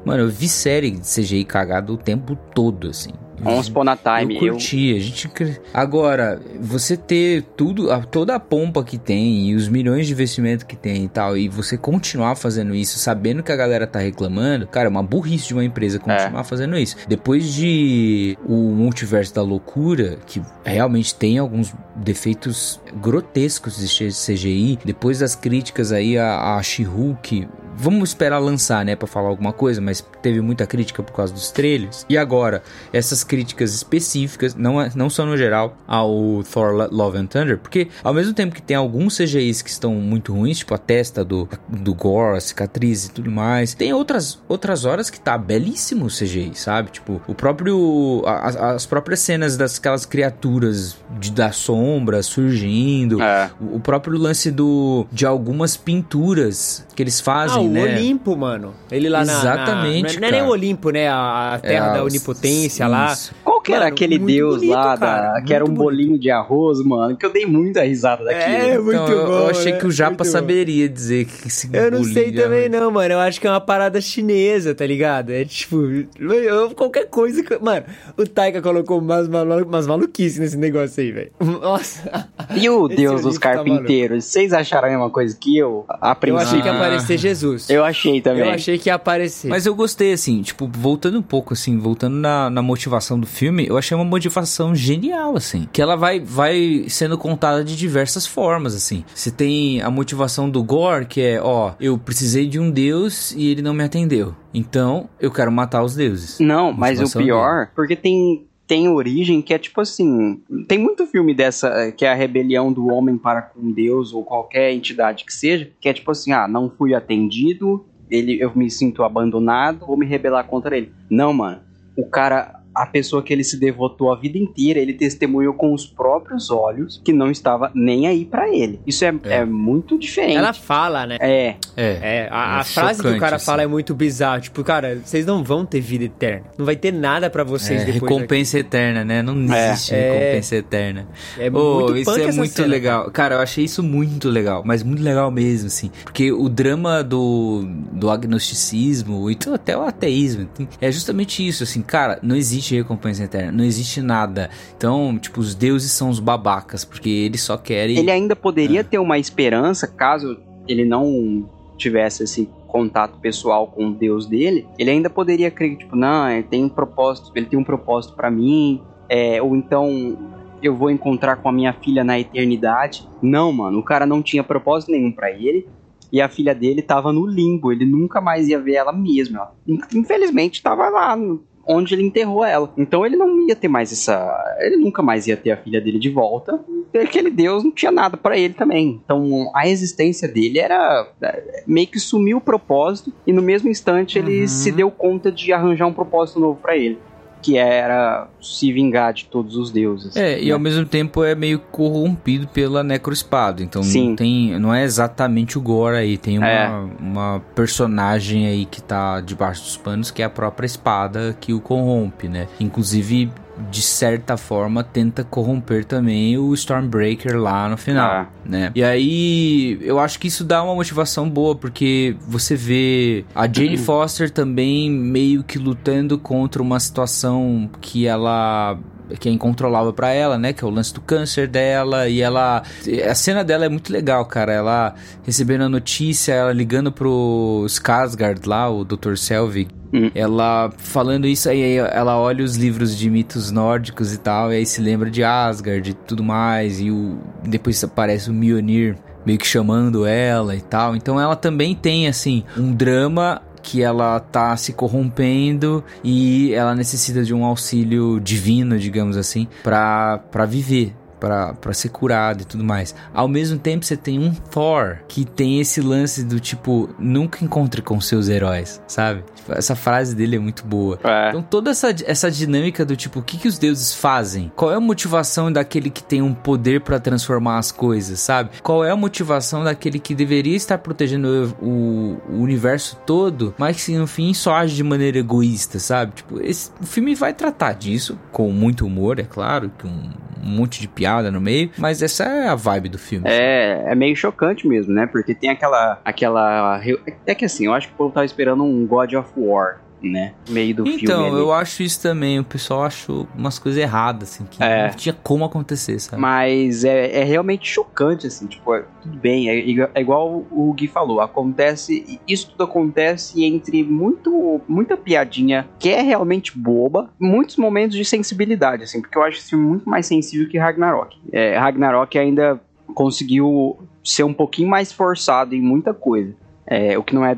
Mano, eu vi série de CGI cagado o tempo todo, assim. Once Upon a Time. eu curti, a gente... Agora, você ter tudo, a- toda a pompa que tem e os milhões de investimento que tem e tal, e você continuar fazendo isso, sabendo que a galera tá reclamando, cara, é uma burrice de uma empresa continuar fazendo isso. Depois de o Multiverso da Loucura, que realmente tem alguns defeitos grotescos de CGI, depois das críticas aí a, a She-Hulk, vamos esperar lançar, né, pra falar alguma coisa, mas teve muita crítica por causa dos trailers. E agora, essas críticas específicas, não, é- não só no geral, ao Thor Lo- Love and Thunder, porque ao mesmo tempo que tem alguns CGIs que estão muito ruins, tipo a testa do, do Gore, a cicatriz e tudo mais, tem outras, outras horas que tá belíssimo o CGI, sabe? Tipo, o próprio. a- As, as próprias cenas daquelas criaturas de, da sombra surgindo. É. O o próprio lance do de algumas pinturas que eles fazem, ah, o né? Olimpo, mano. Ele lá na- Exatamente, na. não é nem o. Olimpo, né? A, terra É, da onipotência lá. isso. Qual que era Mano, aquele muito deus bonito, lá, cara, da, que era um muito bolinho de arroz, mano? Que eu dei muita risada daquilo. É, muito Então, eu, bom. eu achei né? que o Japa Muito bom. saberia dizer que esse Eu não sei também arroz- não, mano. Eu acho que é uma parada chinesa, tá ligado? É tipo, eu- qualquer coisa que... Mano, o Taika colocou umas, malu umas maluquices nesse negócio aí, velho. Nossa. E o Esse deus dos tá carpinteiros? Vocês acharam a mesma coisa que eu? A Eu achei que ia Ah. aparecer Jesus. Eu achei também. Eu achei que ia aparecer. Mas eu gostei, assim, tipo, voltando um pouco, assim, voltando na, na motivação do filme, eu achei uma motivação genial, assim. Que ela vai, vai sendo contada de diversas formas, assim. Você tem a motivação do Gore, que é, ó, eu precisei de um deus e ele não me atendeu. Então, eu quero matar os deuses. Não, mas o pior, porque tem, tem origem que é tipo assim. Tem muito filme dessa, eh, que é a rebelião do homem para com Deus, ou qualquer entidade que seja, que é tipo assim: ah, não fui atendido, ele, eu me sinto abandonado, vou me rebelar contra ele. Não, mano. O cara. A pessoa que ele se devotou a vida inteira, ele testemunhou com os próprios olhos que não estava nem aí pra ele. Isso é, É. é muito diferente. Ela fala, né? É, É. É, a, a É frase que o cara assim. fala é muito bizarra. Tipo, cara, vocês não vão ter vida eterna. Não vai ter nada pra vocês É, depois. recompensa eterna, né? Não existe É. recompensa eterna. daqui. É Ô, muito isso punk é essa muito cena, legal. Cara. eu achei isso muito legal, mas muito legal mesmo, assim. Porque o drama do, do agnosticismo e to- até o ateísmo tem- é justamente isso, assim, cara, não existe recompensa eterna, não existe nada. Então, tipo, os deuses são os babacas, porque eles só querem. Ele ainda É. poderia ter uma esperança caso ele não tivesse esse contato pessoal com o Deus dele. Ele ainda poderia crer tipo, não, ele tem um propósito, ele tem um propósito pra mim, é, ou então eu vou encontrar com a minha filha na eternidade. Não, mano, o cara não tinha propósito nenhum pra ele. E a filha dele tava no limbo, ele nunca mais ia ver ela mesma. Ela, infelizmente, tava lá no- onde ele enterrou ela. Então ele não ia ter mais essa. Ele nunca mais ia ter a filha dele de volta. E aquele Deus não tinha nada pra ele também. Então a existência dele era. é, meio que sumiu o propósito. E no mesmo instante ele Uhum. se deu conta de arranjar um propósito novo pra ele. Que era se vingar de todos os deuses. É, né? e ao mesmo tempo é meio corrompido pela necroespada. Então Sim. não tem. Não é exatamente o Gore aí. Tem uma, É. uma personagem aí que tá debaixo dos panos, que é a própria espada que o corrompe, né? Inclusive. De certa forma, tenta corromper também o Stormbreaker lá no final, Ah. né? E aí, eu acho que isso dá uma motivação boa, porque você vê a Jane Foster também meio que lutando contra uma situação que ela que é incontrolável pra ela, né? Que é o lance do câncer dela. E ela. A cena dela é muito legal, cara. Ela recebendo a notícia, ela ligando pro Skarsgård lá, o Dr. Selvig. Hum. Ela falando isso aí, ela olha os livros de mitos nórdicos e tal, e aí se lembra de Asgard e tudo mais, e o, depois aparece o Mjolnir meio que chamando ela e tal. Então ela também tem, assim, um drama que ela tá se corrompendo e ela necessita de um auxílio divino, digamos assim, pra viver. Pra, pra ser curado e tudo mais. Ao mesmo tempo, você tem um Thor que tem esse lance do tipo, nunca encontre com seus heróis, sabe? Tipo, essa frase dele é muito boa. É. Então toda essa, essa dinâmica do tipo, o que, que os deuses fazem? Qual é a motivação daquele que tem um poder pra transformar as coisas, sabe? Qual é a motivação daquele que deveria estar protegendo o, o universo todo, mas que no fim só age de maneira egoísta, sabe? Tipo, esse, o filme vai tratar disso, com muito humor, é claro, com um monte de piada no meio, mas essa é a vibe do filme. É, é meio chocante mesmo, né? Porque tem aquela. aquela é que assim, eu acho que o povo tava esperando um God of War, né? Meio do filme. Então, eu acho isso também. O pessoal achou umas coisas erradas, assim, que É. não tinha como acontecer, sabe? Mas é, é realmente chocante, assim, tipo, é- tudo bem, é, é igual o Gui falou, acontece, isso tudo acontece entre muito, muita piadinha que é realmente boba, muitos momentos de sensibilidade, assim, porque eu acho esse filme muito mais sensível que Ragnarok. É, Ragnarok ainda conseguiu ser um pouquinho mais forçado em muita coisa, é, o que não é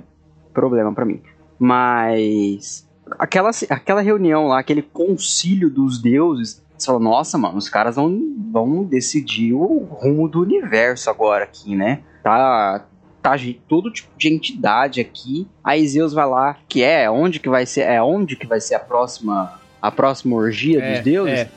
problema pra mim. Mas aquela, aquela reunião lá, aquele concílio dos deuses, você fala, nossa, mano, os caras vão, vão decidir o rumo do universo agora aqui, né? Tá, tá todo tipo de entidade aqui. Aí Zeus vai lá, que é onde que vai ser, é onde que vai ser a próxima, a próxima orgia É, dos deuses? é.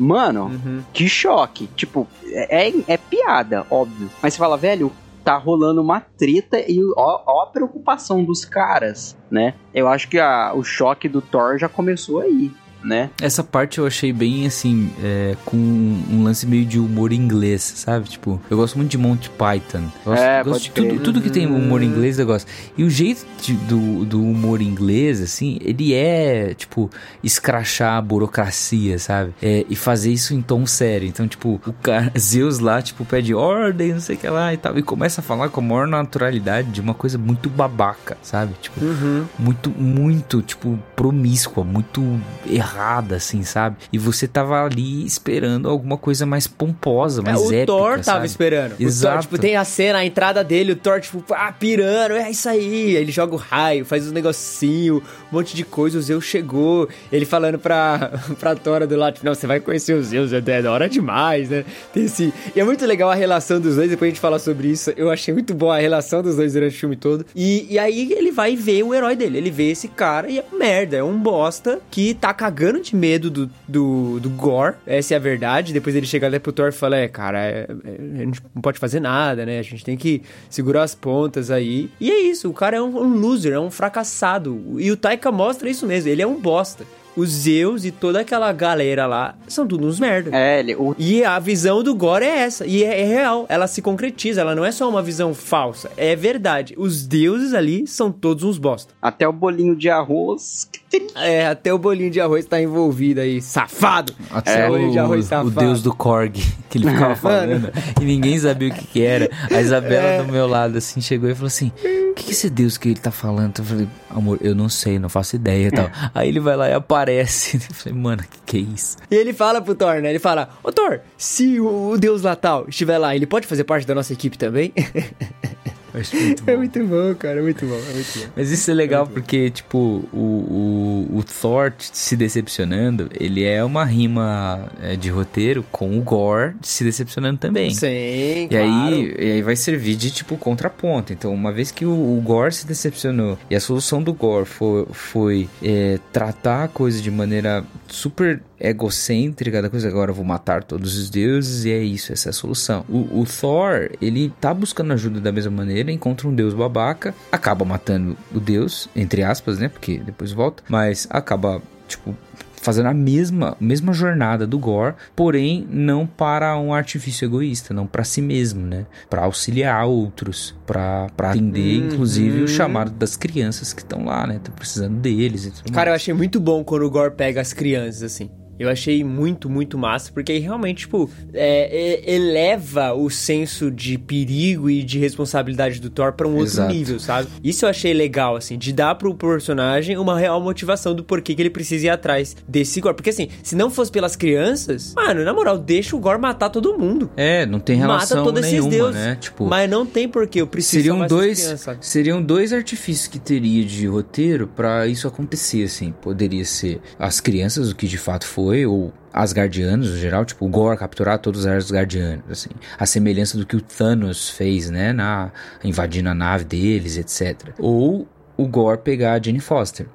Mano, Uhum. que choque. Tipo, é, é, é piada, óbvio. Mas você fala, velho, tá rolando uma treta e ó, ó a preocupação dos caras, né? Eu acho que a, o choque do Thor já começou aí, né? Essa parte eu achei bem assim, é, com um lance meio de humor inglês, sabe? Tipo, eu gosto muito de Monty Python. Eu Gosto, É, gosto de tudo, tudo que tem humor inglês eu gosto. E o jeito de- do, do humor inglês, assim, ele é, tipo, escrachar a burocracia, sabe? É, e fazer isso em tom sério. Então, tipo, o cara, Zeus lá, tipo, pede ordem, não sei o que lá e tal. E começa a falar com a maior naturalidade de uma coisa muito babaca, sabe? Tipo, Uhum. muito, muito, tipo, promíscua, muito errada, assim, sabe? E você tava ali esperando alguma coisa mais pomposa, mais É, o épica, Thor tava sabe? esperando. O Exato. Thor, tipo, tem a cena, a entrada dele, o Thor, tipo, ah, pirando, é isso aí. Ele joga o raio, faz os negocinho, um monte de coisa, o Zeus chegou. Ele falando pra, pra Thor do lado, tipo, não, você vai conhecer o Zeus, é da hora demais, né? Tem esse... E é muito legal a relação dos dois, depois a gente fala sobre isso. Eu achei muito boa a relação dos dois durante o filme todo. E, e aí ele vai ver o herói dele, ele vê esse cara e é merda, é um bosta que tá cagando de medo do, do, do Gore, essa é a verdade. Depois ele chega ali pro Thor e fala: É, cara, é- é- a gente não pode fazer nada, né? A gente tem que segurar as pontas aí. E é isso, o cara é um, um loser, é um fracassado. E o Taika mostra isso mesmo, ele é um bosta. Os Zeus e toda aquela galera lá são tudo uns merda. É, ele, o, E a visão do Gore é essa. E é, é real. Ela se concretiza. Ela não é só uma visão falsa. É verdade. Os deuses ali são todos uns bosta. até o bolinho de arroz. É, até o bolinho de arroz tá envolvido aí. Safado! Até É, bolinho de arroz o, o safado. deus do Korg, que ele ficava falando, e ninguém sabia o que, que era. A Isabela É. do meu lado, assim, chegou e falou assim: O que, que esse deus que ele tá falando? Eu falei, amor, eu não sei, não faço ideia e tal. Aí ele vai lá e aparece. Eu falei, mano, que que é isso? E ele fala pro Thor, né? Ele fala: Ô Thor, se o, deus lá tal estiver lá, ele pode fazer parte da nossa equipe também? Acho muito bom. É muito bom, cara, é muito bom, é muito bom. Mas isso é legal porque, tipo, o, o, o Thor se decepcionando, ele é uma rima é, de roteiro com o Gore se decepcionando também. Sim, E claro. aí, e aí vai servir de tipo contraponto. Então, uma vez que o, o Gore se decepcionou e a solução do Gore foi, foi é, tratar a coisa de maneira super egocêntrica da coisa, agora eu vou matar todos os deuses e é isso, essa é a solução. O, o Thor, ele tá buscando ajuda da mesma maneira, encontra um deus babaca, acaba matando o deus, entre aspas, né? Porque depois volta, mas acaba, tipo, fazendo a mesma, mesma jornada do Gore, porém não para um artifício egoísta, não para si mesmo, né? Para auxiliar outros, para atender inclusive o chamado das crianças que estão lá, né? Tá precisando deles e tudo Cara, eu mais. achei muito bom quando o Gore pega as crianças, assim. Eu achei muito, muito massa, porque aí realmente, tipo, é, é- eleva o senso de perigo e de responsabilidade do Thor pra um outro Exato. nível, sabe? Isso eu achei legal, assim, de dar pro personagem uma real motivação do porquê que ele precisa ir atrás desse Gore. Porque, assim, se não fosse pelas crianças, mano, na moral, deixa o Gore matar todo mundo. É, não tem relação Mata todos nenhuma, esses deuses. né? Tipo, Mas não tem porquê, eu preciso seriam dois, crianças, seriam dois artifícios que teria de roteiro pra isso acontecer, assim. Poderia ser as crianças, o que de fato foi, ou Asgardianos, no geral, tipo, o Gore capturar todos os Asgardianos, assim. A semelhança do que o Thanos fez, né, na invadindo a nave deles, etc. Ou o Gore pegar a Jane Foster.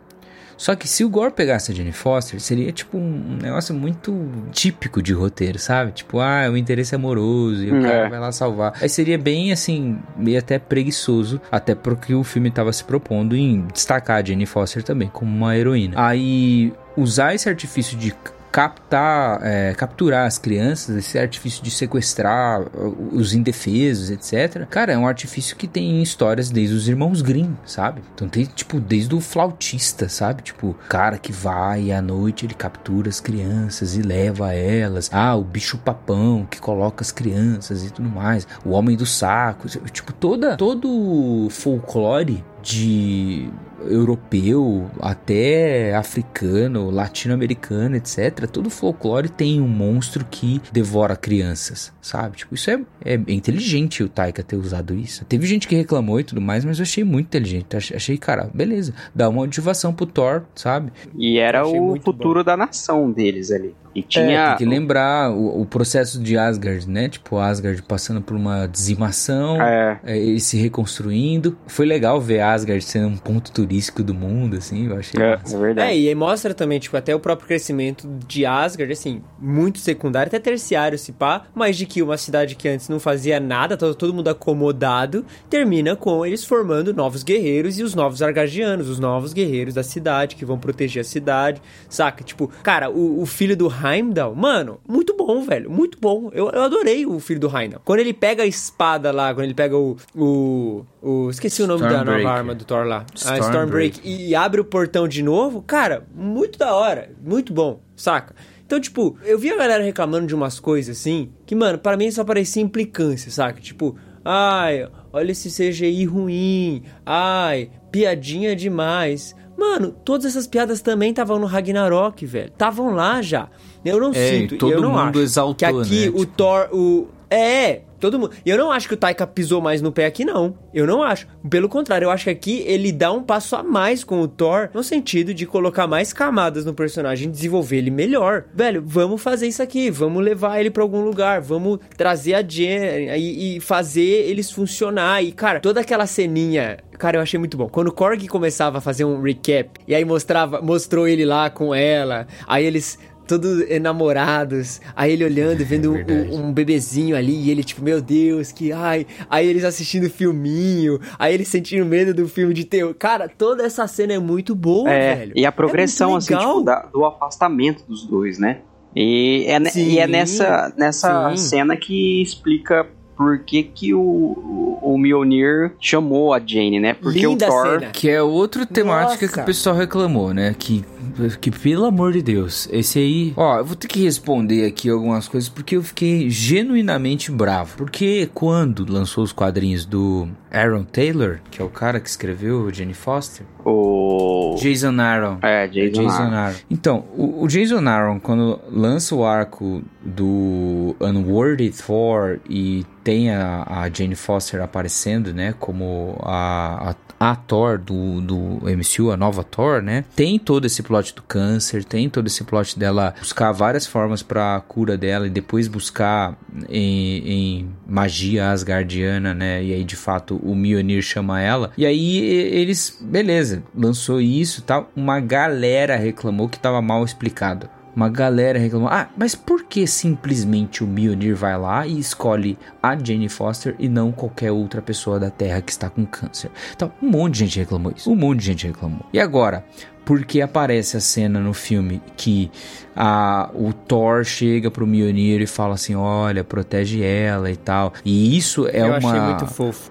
Só que se o Gore pegasse a Jane Foster, seria tipo um negócio muito típico de roteiro, sabe? Tipo, ah, o interesse amoroso e o É. cara vai lá salvar. Aí seria bem assim, meio até preguiçoso, até porque o filme tava se propondo em destacar a Jane Foster também como uma heroína. Aí usar esse artifício de captar, é, capturar as crianças, esse artifício de sequestrar os indefesos, etc. Cara, é um artifício que tem histórias desde os irmãos Grimm, sabe? Então tem, tipo, desde o flautista, sabe? Tipo, cara que vai à noite ele captura as crianças e leva elas. Ah, o bicho papão que coloca as crianças e tudo mais. O homem do saco. Tipo, toda, todo folclore de europeu até africano, latino-americano, etc. Todo folclore tem um monstro que devora crianças, sabe? Tipo, isso é, é inteligente o Taika ter usado isso. Teve gente que reclamou e tudo mais, mas eu achei muito inteligente. Ach- Achei, cara, beleza. Dá uma motivação pro Thor, sabe? E era o futuro da nação deles ali. E É, tinha. tem que lembrar o, o processo de Asgard, né? Tipo, Asgard passando por uma dizimação, É. é, ele se reconstruindo. Foi legal ver Asgard sendo um ponto turístico do mundo, assim, eu achei É, é verdade. É, e aí mostra também, tipo, até o próprio crescimento de Asgard, assim, muito secundário, até terciário, se pá, mas de que uma cidade que antes não fazia nada, tava todo mundo acomodado, termina com eles formando novos guerreiros e os novos Argardianos, os novos guerreiros da cidade, que vão proteger a cidade, saca? Tipo, cara, o, o filho do Heimdall, mano, muito bom, velho, muito bom. Eu, eu adorei o filho do Heimdall. Quando ele pega a espada lá, quando ele pega o... o, o esqueci o nome da nova arma do Thor lá. A Stormbreaker. Stormbreaker e abre o portão de novo, cara, muito da hora, muito bom, saca? Então, tipo, eu vi a galera reclamando de umas coisas assim, que, mano, para mim só parecia implicância, saca? Tipo, ai, olha esse CGI ruim, ai, piadinha demais. Mano, todas essas piadas também estavam no Ragnarok, velho. Estavam lá já. Eu não É, sinto, todo eu não mundo acho exaltou, que aqui né? o Thor, o... É, todo mundo. E eu não acho que o Taika pisou mais no pé aqui, não. Eu não acho. Pelo contrário, eu acho que aqui ele dá um passo a mais com o Thor, no sentido de colocar mais camadas no personagem, desenvolver ele melhor. Velho, vamos fazer isso aqui, vamos levar ele pra algum lugar, vamos trazer a Jen e, e fazer eles funcionar. E, cara, toda aquela ceninha. Cara, eu achei muito bom. Quando o Korg começava a fazer um recap, e aí mostrava, mostrou ele lá com ela, aí eles todos enamorados, aí ele olhando, e vendo um- verdade. um, um bebezinho ali, e ele tipo, meu Deus, que ai, aí eles assistindo filminho, aí eles sentindo medo do filme de terror. Cara, toda essa cena é muito boa, É, velho. e a progressão, é assim, tipo, da- do afastamento dos dois, né? E é, Sim, e é nessa, nessa sim. cena que explica por que, que o, o, Mjolnir chamou a Jane, né? Porque Linda o Thor. cena. Que é outra temática Nossa. que o pessoal reclamou, né? Que, que, pelo amor de Deus, esse aí. Ó, eu vou ter que responder aqui algumas coisas porque eu fiquei genuinamente bravo. Porque quando lançou os quadrinhos do Aaron Taylor, que é o cara que escreveu Jane Foster, O. Jason Aaron. É, Jason, Jason Aaron. Aaron. Então, o, o Jason Aaron, quando lança o arco do Unworthy Thor e tem a, a Jane Foster aparecendo, né, como a, a a Thor do, do MCU, a nova Thor, né? Tem todo esse plot do câncer, tem todo esse plot dela buscar várias formas pra cura dela e depois buscar em, em magia asgardiana, né? E aí de fato o Mjolnir chama ela. E aí eles, beleza, lançou isso tal. Uma galera reclamou que tava mal explicado. Uma galera reclamou, ah, mas por que simplesmente o Mjolnir vai lá e escolhe a Jane Foster e não qualquer outra pessoa da Terra que está com câncer? Então, um monte de gente reclamou isso. Um monte de gente reclamou. E agora, porque aparece a cena no filme que a, o Thor chega pro Mjolnir e fala assim, olha, protege ela e tal. E isso é Eu uma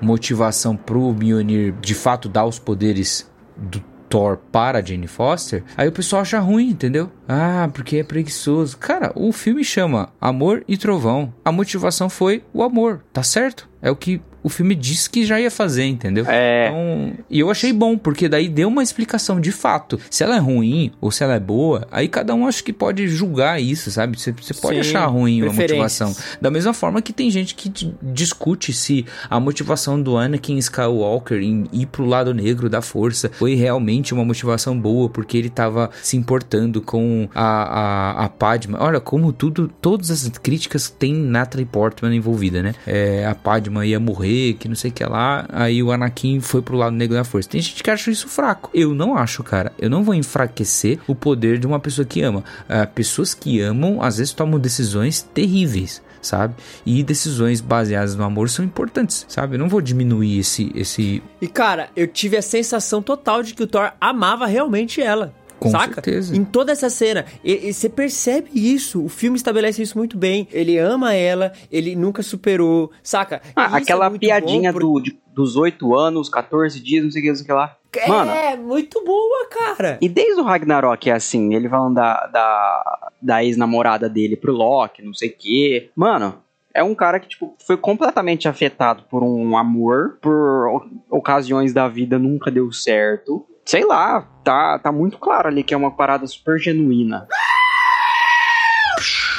motivação pro Mjolnir de fato dar os poderes do Thor para Jane Foster, aí o pessoal acha ruim, entendeu? Ah, porque é preguiçoso. Cara, o filme chama Amor e Trovão. A motivação foi o amor, tá certo? É o que o filme disse que já ia fazer, entendeu? É. Então, e eu achei bom, porque daí deu uma explicação de fato. Se ela é ruim ou se ela é boa, aí cada um acho que pode julgar isso, sabe? Você, você pode Sim, achar ruim preferências. motivação. Da mesma forma que tem gente que discute se a motivação do Anakin Skywalker em ir pro lado negro da força foi realmente uma motivação boa, porque ele tava se importando com a, a, a Padma. Olha, como tudo, todas as críticas tem Natalie Portman envolvida, né? É, a Padma ia morrer, que não sei o que lá, aí o Anakin foi pro lado negro da força. Tem gente que acha isso fraco. Eu não acho, cara. Eu não vou enfraquecer o poder de uma pessoa que ama. Ah, pessoas que amam, às vezes tomam decisões terríveis sabe? E decisões baseadas no amor são importantes, sabe? Eu não vou diminuir esse esse E cara, eu tive a sensação total de que o Thor amava realmente ela. Com saca? certeza. Em toda essa cena. E, e você percebe isso. O filme estabelece isso muito bem. Ele ama ela, ele nunca superou, saca? Ah, é aquela muito piadinha bom do, de- dos 8 anos, 14 dias, não sei o que, não sei o que lá. porque- Mano, É, muito boa, cara. E desde o Ragnarok é assim, ele falando da, da, da ex-namorada dele pro Loki, não sei o quê. Mano, é um cara que, tipo, foi completamente afetado por um amor, por ocasiões da vida nunca deu certo. Sei lá, tá, tá muito claro ali que é uma parada super genuína.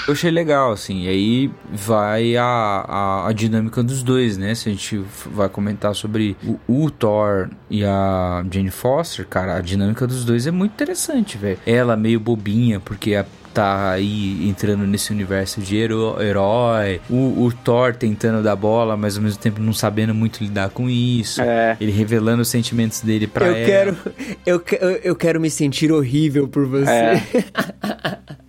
Eu achei legal, assim, e aí vai a, a, a dinâmica dos dois, né? Se a gente vai comentar sobre o, o Thor e a Jane Foster, cara, a dinâmica dos dois é muito interessante, velho. Ela meio bobinha, porque a- tá aí entrando nesse universo de hero- herói, o, o Thor tentando dar bola, mas ao mesmo tempo não sabendo muito lidar com isso, É. ele revelando os sentimentos dele pra eu ela. quero, eu, que- eu, eu quero me sentir horrível por você. É.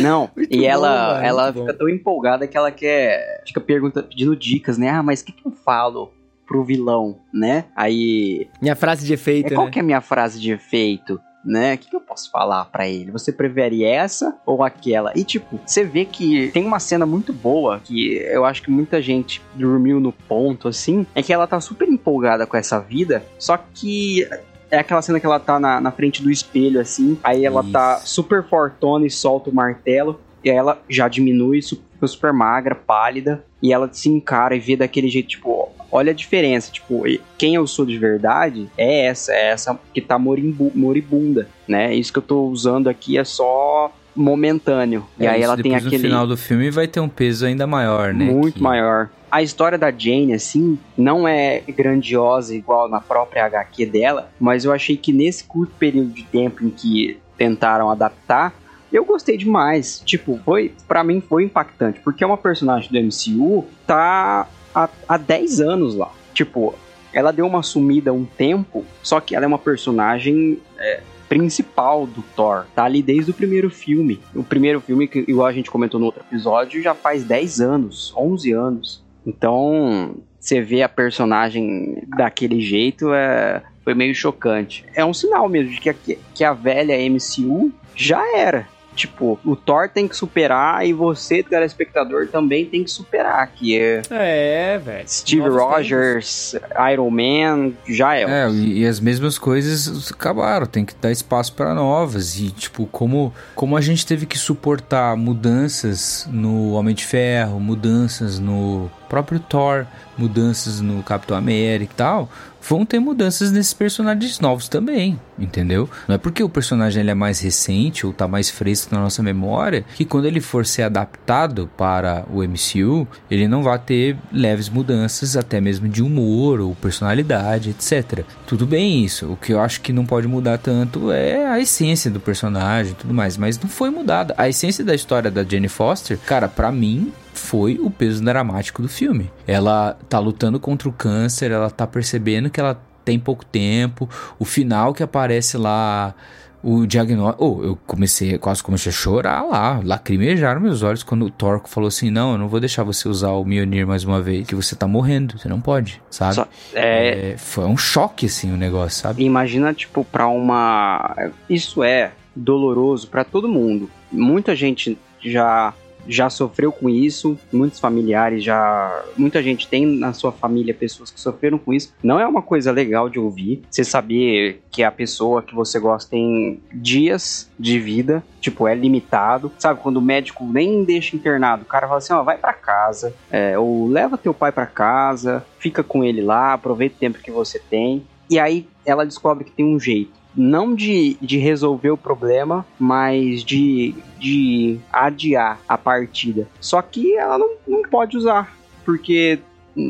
Não, Muito e bom, ela, mano, ela fica bom. tão empolgada que ela quer. Fica pergunta, pedindo dicas, né? Ah, mas o que, que eu falo pro vilão, né? Aí. Minha frase de efeito, É, qual né? que é a minha frase de efeito? Né? O que, que eu posso falar pra ele? Você prefere essa ou aquela? E tipo, você vê que tem uma cena muito boa que eu acho que muita gente dormiu no ponto, assim. É que ela tá super empolgada com essa vida, só que é aquela cena que ela tá na, na frente do espelho, assim. Aí ela tá Isso. super fortona e solta o martelo. E aí ela já diminui, fica super magra, pálida. E ela se encara e vê daquele jeito, tipo, olha a diferença. Tipo, e- quem eu sou de verdade é essa, é essa que tá morimbu- moribunda, né? Isso que eu tô usando aqui é só momentâneo. e É aí isso, ela tem aquele No final do filme vai ter um peso ainda maior, né? muito que- maior. A história da Jane, assim, não é grandiosa igual na própria HQ dela, mas eu achei que nesse curto período de tempo em que tentaram adaptar, eu gostei demais. Tipo, foi, para mim foi impactante, porque é uma personagem do MCU tá há, há 10 anos lá. Tipo, ela deu uma sumida um tempo, só que ela é uma personagem é, principal do Thor. Tá ali desde o primeiro filme. O primeiro filme, que igual a gente comentou no outro episódio, já faz 10 anos, 11 anos. Então, você vê a personagem daquele jeito é, foi meio chocante. É um sinal mesmo de que a, que a velha MCU já era. Tipo, o Thor tem que superar e você, telespectador, também tem que superar. Que é É, velho. Steve Novos Rogers, Iron Man, já é. É, e, e as mesmas coisas acabaram, tem que dar espaço para novas. E, tipo, como, como a gente teve que suportar mudanças no Homem de Ferro, mudanças no próprio Thor, mudanças no Capitão América e tal, vão ter mudanças nesses personagens novos também, entendeu? Não é porque o personagem ele é mais recente ou tá mais fresco na nossa memória que quando ele for ser adaptado para o MCU, ele não vai ter leves mudanças até mesmo de humor ou personalidade, etc. Tudo bem isso. O que eu acho que não pode mudar tanto é a essência do personagem e tudo mais, mas não foi mudada. A essência da história da Jenny Foster, cara, para mim foi o peso dramático do filme. Ela tá lutando contra o câncer, ela tá percebendo que ela tem pouco tempo, o final que aparece lá o diagnóstico. Oh, eu comecei, quase comecei a chorar lá, lacrimejaram meus olhos quando o Torco falou assim: Não, eu não vou deixar você usar o Mjolnir mais uma vez, que você tá morrendo, você não pode, sabe? Só, é... É, foi um choque, assim, o negócio, sabe? Imagina, tipo, pra uma. Isso é doloroso para todo mundo. Muita gente já já sofreu com isso, muitos familiares já. Muita gente tem na sua família pessoas que sofreram com isso. Não é uma coisa legal de ouvir. Você saber que a pessoa que você gosta tem dias de vida, tipo, é limitado. Sabe, quando o médico nem deixa internado, o cara fala assim: ó, vai para casa, é, ou leva teu pai para casa, fica com ele lá, aproveita o tempo que você tem. E aí ela descobre que tem um jeito não de, de resolver o problema, mas de, de adiar a partida. Só que ela não, não pode usar, porque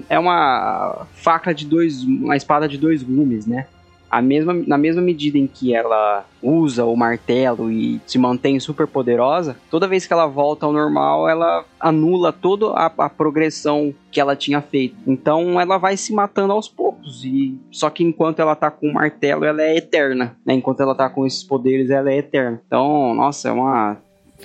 é uma faca de dois. uma espada de dois gumes, né? A mesma, na mesma medida em que ela usa o martelo e se mantém super poderosa, toda vez que ela volta ao normal, ela anula toda a, a progressão que ela tinha feito. Então ela vai se matando aos poucos. E só que enquanto ela tá com o martelo, ela é eterna. Né? Enquanto ela tá com esses poderes, ela é eterna. Então, nossa, é uma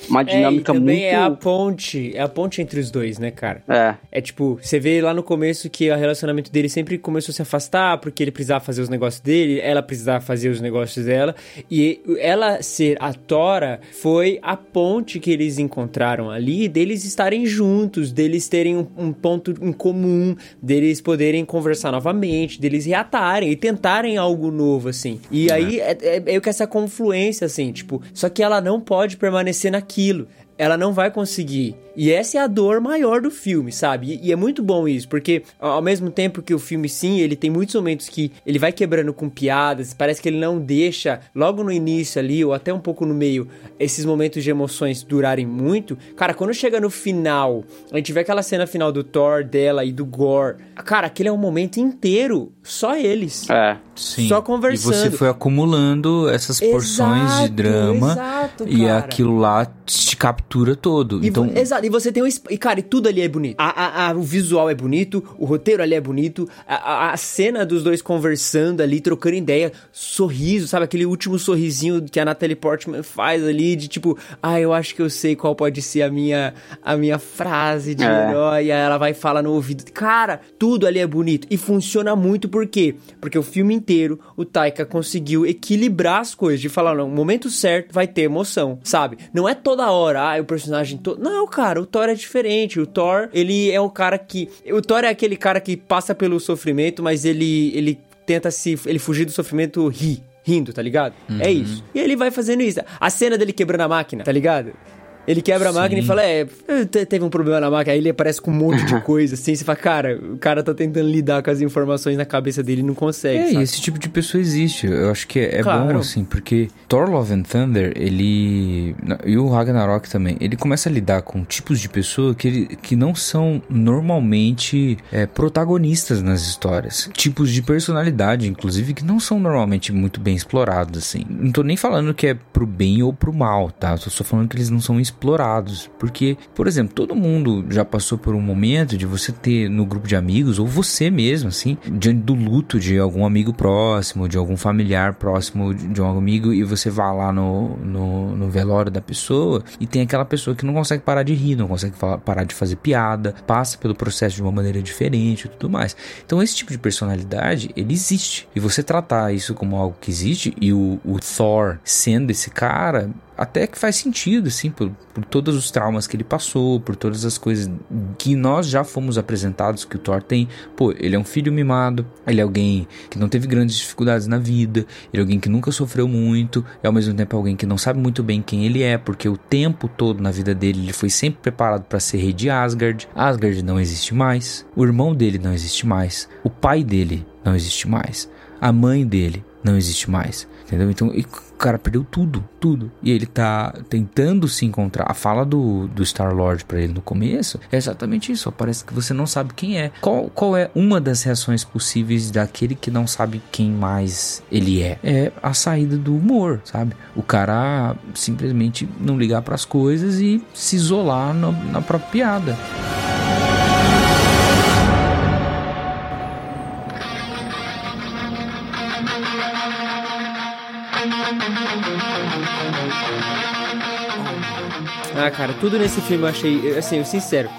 uma dinâmica é, também muito. é a ponte, é a ponte entre os dois, né, cara? É. É tipo, você vê lá no começo que o relacionamento dele sempre começou a se afastar, porque ele precisava fazer os negócios dele, ela precisava fazer os negócios dela, e ela ser a Tora foi a ponte que eles encontraram ali, deles estarem juntos, deles terem um, um ponto em comum, deles poderem conversar novamente, deles reatarem e tentarem algo novo, assim. E é. aí é, é, é que essa confluência, assim, tipo, só que ela não pode permanecer na aquilo. Ela não vai conseguir e essa é a dor maior do filme, sabe? E, é muito bom isso, porque ao mesmo tempo que o filme, sim, ele tem muitos momentos que ele vai quebrando com piadas, parece que ele não deixa, logo no início ali, ou até um pouco no meio, esses momentos de emoções durarem muito. Cara, quando chega no final, a gente vê aquela cena final do Thor, dela e do Gore. Cara, aquele é um momento inteiro, só eles. É. Sim. Só conversando. E você foi acumulando essas porções exato, de drama. Exato, e aquilo lá te captura todo. E então... Exato, e você tem um. E, cara, e tudo ali é bonito. A, a, a, o visual é bonito, o roteiro ali é bonito, a, a, cena dos dois conversando ali, trocando ideia, sorriso, sabe? Aquele último sorrisinho que a Natalie Portman faz ali, de tipo, ah, eu acho que eu sei qual pode ser a minha, a minha frase de é. herói. E aí ela vai falar no ouvido. Cara, tudo ali é bonito. E funciona muito por quê? Porque o filme inteiro, o Taika conseguiu equilibrar as coisas, de falar, no momento certo vai ter emoção, sabe? Não é toda hora, ah, o personagem todo. Não, cara cara, o Thor é diferente. O Thor, ele é o cara que. O Thor é aquele cara que passa pelo sofrimento, mas ele, ele tenta se. Ele fugir do sofrimento ri. Rindo, tá ligado? É uhum. É isso. E ele vai fazendo isso. A cena dele quebrando a máquina, tá ligado? Ele quebra a máquina e fala: É, teve um problema na máquina. Aí ele aparece com um monte de coisa assim. Você fala, cara, o cara tá tentando lidar com as informações na cabeça dele e não consegue. É, sabe? esse tipo de pessoa existe. Eu acho que é, é claro. bom, assim, porque Thor Love and Thunder, ele. E o Ragnarok também, ele começa a lidar com tipos de pessoa que, ele, que não são normalmente é, protagonistas nas histórias. Tipos de personalidade, inclusive, que não são normalmente muito bem explorados, assim. Não tô nem falando que é pro bem ou pro mal, tá? Eu tô só falando que eles não são explorados. Porque, por exemplo, todo mundo já passou por um momento de você ter no grupo de amigos, ou você mesmo, assim, diante do luto de algum amigo próximo, de algum familiar próximo de um amigo, e você vai lá no, no, no velório da pessoa e tem aquela pessoa que não consegue parar de rir, não consegue falar, parar de fazer piada, passa pelo processo de uma maneira diferente e tudo mais. Então, esse tipo de personalidade, ele existe. E você tratar isso como algo que existe, e o, o Thor sendo esse cara, até que faz sentido, assim, por, por todos os traumas que ele passou, por todas as coisas que nós já fomos apresentados que o Thor tem. Pô, ele é um filho mimado, ele é alguém que não teve grandes dificuldades na vida, ele é alguém que nunca sofreu muito, é ao mesmo tempo alguém que não sabe muito bem quem ele é, porque o tempo todo na vida dele ele foi sempre preparado para ser rei de Asgard. Asgard não existe mais, o irmão dele não existe mais, o pai dele não existe mais, a mãe dele não existe mais. Entendeu? Então, o cara perdeu tudo, tudo. E ele tá tentando se encontrar. A fala do, do Star-Lord pra ele no começo é exatamente isso. Parece que você não sabe quem é. Qual, qual é uma das reações possíveis daquele que não sabe quem mais ele é? É a saída do humor, sabe? O cara simplesmente não ligar para as coisas e se isolar na, na própria piada. Ah, cara, tudo nesse filme eu achei, assim, eu sincero.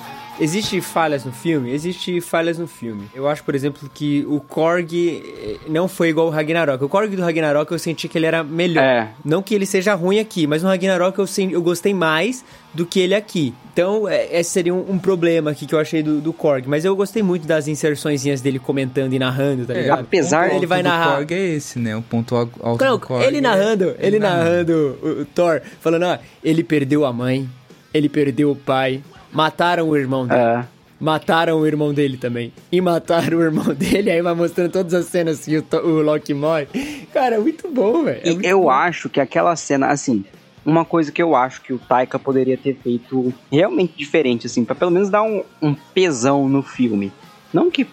Existe falhas no filme? Existe falhas no filme. Eu acho, por exemplo, que o Korg eh, não foi igual o Ragnarok. O Korg do Ragnarok eu senti que ele era melhor. É. Não que ele seja ruim aqui, mas no Ragnarok eu, sen- eu gostei mais do que ele aqui. Então, é, esse seria um, um problema aqui que eu achei do, do Korg. Mas eu gostei muito das inserçõezinhas dele comentando e narrando, tá ligado? apesar- ele vai do narrar. Korg é esse, né? O ponto al- alto Não, do Korg ele é- narrando, ele narrando. narrando o, o Thor, falando, ó, ele perdeu a mãe, ele perdeu o pai, mataram o irmão dele. É. Mataram o irmão dele também. E mataram o irmão dele, aí vai mostrando todas as cenas que o, o Loki morre. Cara, é muito bom, velho. É eu bom. acho que aquela cena, assim, uma coisa que eu acho que o Taika poderia ter feito realmente diferente, assim, pra pelo menos dar um, um pesão no filme. Não que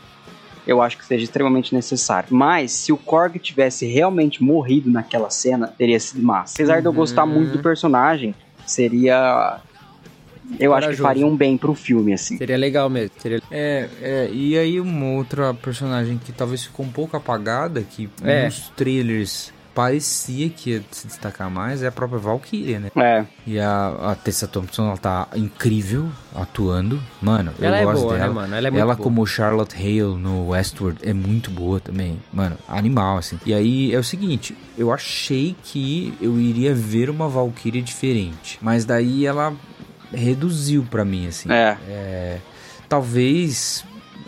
eu acho que seja extremamente necessário, mas se o Korg tivesse realmente morrido naquela cena, teria sido massa. Apesar de eu gostar muito do personagem, seria. Eu acho que faria um bem pro filme, assim. Seria legal mesmo. Seria... É, é, e aí uma outra personagem que talvez ficou um pouco apagada, que É. nos trailers parecia que ia se destacar mais, é a própria Valkyria, né? É, E a, a Tessa Thompson, ela tá incrível atuando. Mano, Ela é eu gosto boa, dela. né, mano? Ela é muito boa. como Charlotte Hale no Westworld é muito boa também. Mano, animal, assim. E aí é o seguinte, eu achei que eu iria ver uma Valkyria diferente. Mas daí ela reduziu pra mim, assim. é. É, talvez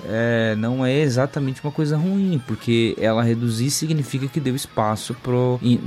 é, não é exatamente uma coisa ruim, porque ela reduzir significa que deu espaço pro, em,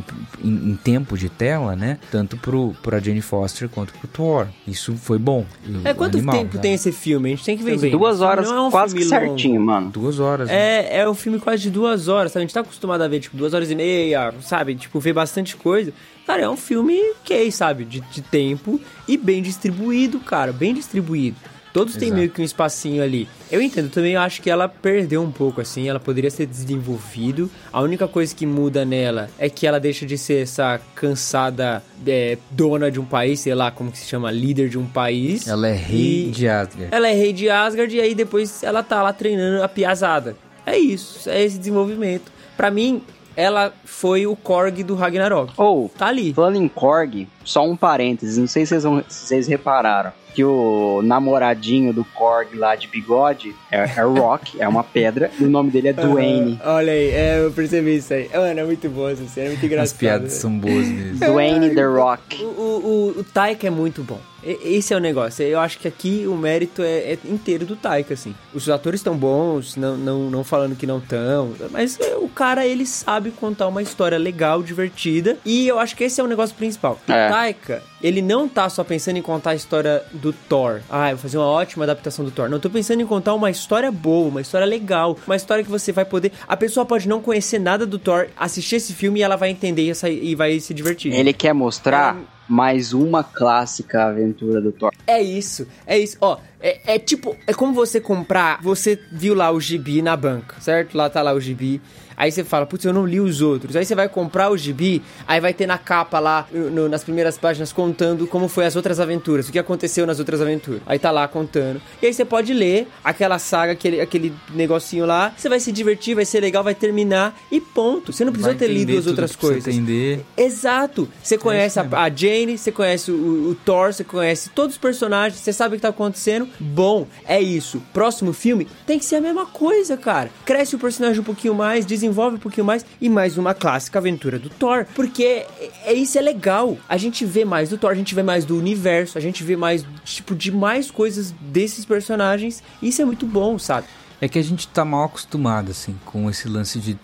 em- em tempo de tela, né? Tanto pro, pra Jane Foster quanto pro Thor. Isso foi bom. É, quanto Animal, tempo sabe? tem esse filme? A gente tem que ver bem. Duas horas, não é um quase que filme longo. certinho, mano. Duas horas. né? É, é um filme quase de duas horas, sabe? A gente tá acostumado a ver, tipo, duas horas e meia, sabe? Tipo, ver bastante coisa. Cara, é um filme ok, sabe? De, de tempo e bem distribuído, cara. Bem distribuído. Todos têm Exato. meio que um espacinho ali. Eu entendo, também acho que ela perdeu um pouco, assim. Ela poderia ser desenvolvido. A única coisa que muda nela é que ela deixa de ser essa cansada é, dona de um país, sei lá como que se chama, líder de um país. Ela é rei E- de Asgard. ela é rei de Asgard e aí depois ela tá lá treinando a piazada. É isso, é esse desenvolvimento. Pra mim, ela foi o Korg do Ragnarok. Ou, Tá ali. Falando em Korg, só um parênteses, não sei se vocês, vão- se vocês repararam que o namoradinho do Korg lá de bigode é, é Rock, é uma pedra, e o nome dele é Dwayne. Ah, olha aí, é, eu percebi isso aí. Mano, é muito boa essa cena, é muito engraçado. As piadas né? são boas mesmo. Dwayne The Rock. O, o, o, o Taika é muito bom. Esse é o negócio. Eu acho que aqui o mérito é, é inteiro do Taika, assim. Os atores estão bons, não, não, não falando que não estão. Mas é, o cara, ele sabe contar uma história legal, divertida. E eu acho que esse é o negócio principal. É. O Taika, ele não tá só pensando em contar a história do Thor. Ah, eu vou fazer uma ótima adaptação do Thor. Não, eu tô pensando em contar uma história boa, uma história legal. Uma história que você vai poder... A pessoa pode não conhecer nada do Thor, assistir esse filme e ela vai entender e, e vai se divertir. Ele quer mostrar mais uma clássica aventura do Thor. É isso, é isso. Ó, é, é tipo, é como você comprar. Você viu lá o gibi na banca, certo? Lá tá lá o gibi. Aí você fala, putz, eu não li os outros. Aí você vai comprar o gibi, aí vai ter na capa lá, no- nas primeiras páginas, contando como foi as outras aventuras, o que aconteceu nas outras aventuras. Aí tá lá contando. E aí você pode ler aquela saga, aquele, aquele negocinho lá. Você vai se divertir, vai ser legal, vai terminar e ponto. Você não precisa Vai ter lido as outras coisas. entender. Exato. Você conhece mesmo. a, a Jane, você conhece o, o Thor, você conhece todos os personagens, você sabe o que tá acontecendo. bom, é isso. Próximo filme tem que ser a mesma coisa, cara. Cresce o personagem um pouquinho mais, desenvolve um pouquinho mais e mais uma clássica aventura do Thor. Porque é, é isso é legal. A gente vê mais do Thor, a gente vê mais do universo, a gente vê mais, tipo, de mais coisas desses personagens. Isso é muito bom, sabe? É que a gente tá mal acostumado, assim, com esse lance de.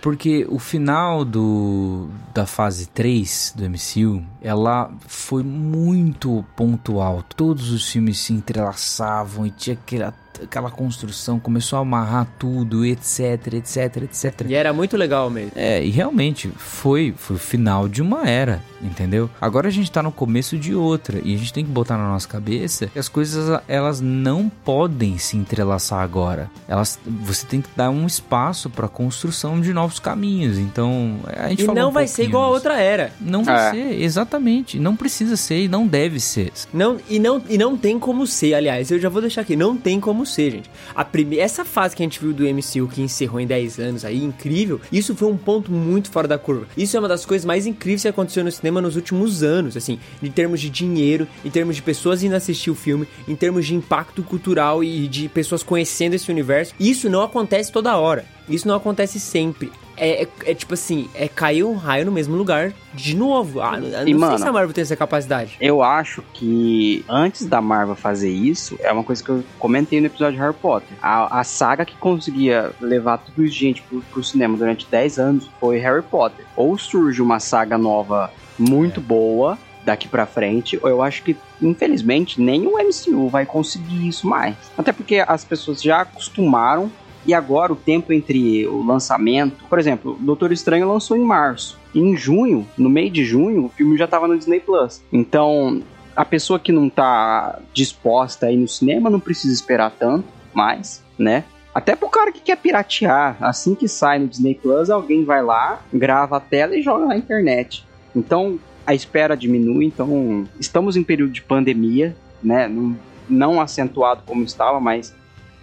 Porque o final do, da fase 3 do MCU, ela foi muito pontual. Todos os filmes se entrelaçavam e tinha aquela, aquela construção, começou a amarrar tudo, etc, etc, etc. E era muito legal mesmo. É, e realmente foi, foi o final de uma era, entendeu? Agora a gente tá no começo de outra e a gente tem que botar na nossa cabeça que as coisas elas não podem se entrelaçar agora. Elas você tem que dar um espaço para construção de novos caminhos. Então, a gente E falou não um vai ser igual a outra era. Não vai É. ser, exatamente. Não precisa ser e não deve ser. Não, e, não, e não tem como ser, aliás, eu já vou deixar aqui, não tem como ser, gente. A prime... Essa fase que a gente viu do MCU, que encerrou em 10 anos aí, incrível, isso foi um ponto muito fora da curva. Isso é uma das coisas mais incríveis que aconteceu no cinema nos últimos anos, assim, em termos de dinheiro, em termos de pessoas indo assistir o filme, em termos de impacto cultural e de pessoas conhecendo esse universo. Isso não acontece toda hora. Isso não acontece sempre. É, é- é tipo assim, é cair um raio no mesmo lugar de novo. Ah, não, não sei mano, se a Marvel tem essa capacidade. Eu acho que antes da Marvel fazer isso, é uma coisa que eu comentei no episódio de Harry Potter. A, a saga que conseguia levar tudo isso de gente pro, pro cinema durante 10 anos foi Harry Potter. Ou surge uma saga nova muito boa daqui pra frente, ou eu acho que, infelizmente, nem o MCU vai conseguir isso mais. Até porque as pessoas já acostumaram e agora o tempo entre o lançamento, por exemplo, Doutor Estranho lançou em março. Em junho, no meio de junho, o filme já tava no Disney Plus. Então, a pessoa que não tá disposta a ir no cinema não precisa esperar tanto mais, né? Até pro cara que quer piratear, assim que sai no Disney Plus, alguém vai lá, grava a tela e joga na internet. Então, a espera diminui, então estamos em período de pandemia, né? Não, não acentuado como estava, mas